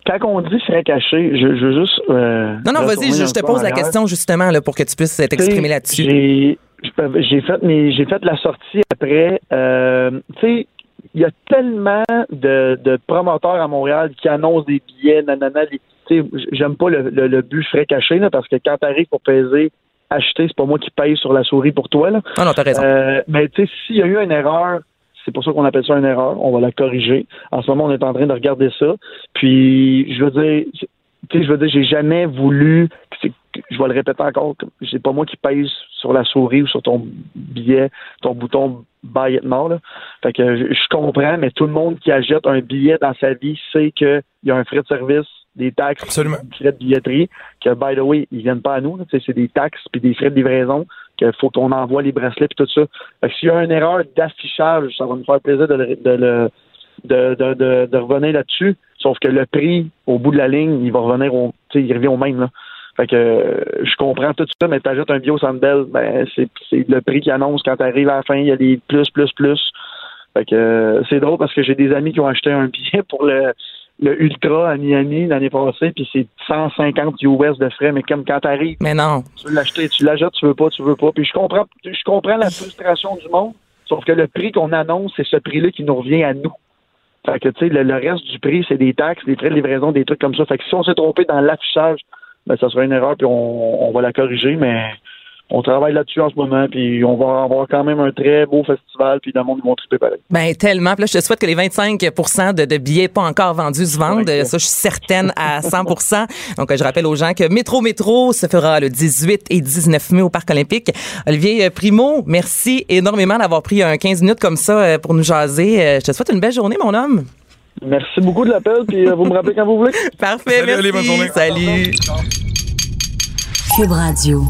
Quand on dit frais caché, je, je veux juste. euh, Non, non, vas-y, je, je te pose la question justement là, pour que tu puisses t'exprimer là-dessus. J'ai fait mes j'ai fait la sortie après. Euh, tu sais, il y a tellement de, de promoteurs à Montréal qui annoncent des billets, nanana. les- Tu sais, j'aime pas le, le, le but frais caché là, parce que quand t'arrives pour peser, acheter, c'est pas moi qui paye sur la souris pour toi là. Non, non, t'as raison. Euh, mais tu sais, s'il y a eu une erreur, c'est pour ça qu'on appelle ça une erreur. On va la corriger. En ce moment, on est en train de regarder ça. Puis, je veux dire, tu sais, je veux dire, j'ai jamais voulu. Je vais le répéter encore. C'est pas moi qui pèse sur la souris ou sur ton billet, ton bouton buy it now. Là. Fait que je, comprends, mais tout le monde qui achète un billet dans sa vie sait qu'il y a un frais de service, des taxes, Absolument. des frais de billetterie, que by the way, ils viennent pas à nous. C'est des taxes puis des frais de livraison qu'il faut qu'on envoie les bracelets puis tout ça. Fait que s'il y a une erreur d'affichage, ça va me faire plaisir de le, de le- de, de, de, de revenir là-dessus. Sauf que le prix, au bout de la ligne, il va revenir au, il revient au même, là. Fait que euh, je comprends tout ça, mais t'ajoutes un bio Sandbell, ben c'est c'est le prix qui annonce quand t'arrives à la fin, il y a des plus, plus, plus. Fait que euh, c'est drôle parce que j'ai des amis qui ont acheté un billet pour le, le Ultra à Miami l'année passée, puis c'est 150 US de frais, mais comme quand t'arrives, Mais non. tu veux l'acheter, tu l'achètes, tu veux pas, tu veux pas. Puis je comprends, je comprends la frustration du monde, sauf que le prix qu'on annonce, c'est ce prix-là qui nous revient à nous. Fait que, tu sais, le, le reste du prix, c'est des taxes, des frais de livraison, des trucs comme ça. Fait que si on s'est trompé dans l'affichage, ben, ça sera une erreur, puis on, on va la corriger, mais on travaille là-dessus en ce moment, puis on va avoir quand même un très beau festival, puis le monde ils vont triper pareil. Ben tellement. Puis là, je te souhaite que les 25 de, de billets pas encore vendus se vendent. Ça, je suis certaine à 100% Donc, je rappelle aux gens que Métro Métro se fera le 18 et 19 mai au Parc olympique. Olivier euh, Primo, merci énormément d'avoir pris un 15 minutes comme ça euh, pour nous jaser. Euh, Je te souhaite une belle journée, mon homme. Merci beaucoup de l'appel, puis euh, vous me rappelez quand vous voulez. [laughs] Parfait, Salut, merci. Oli, bonne journée. Salut. Cube Radio.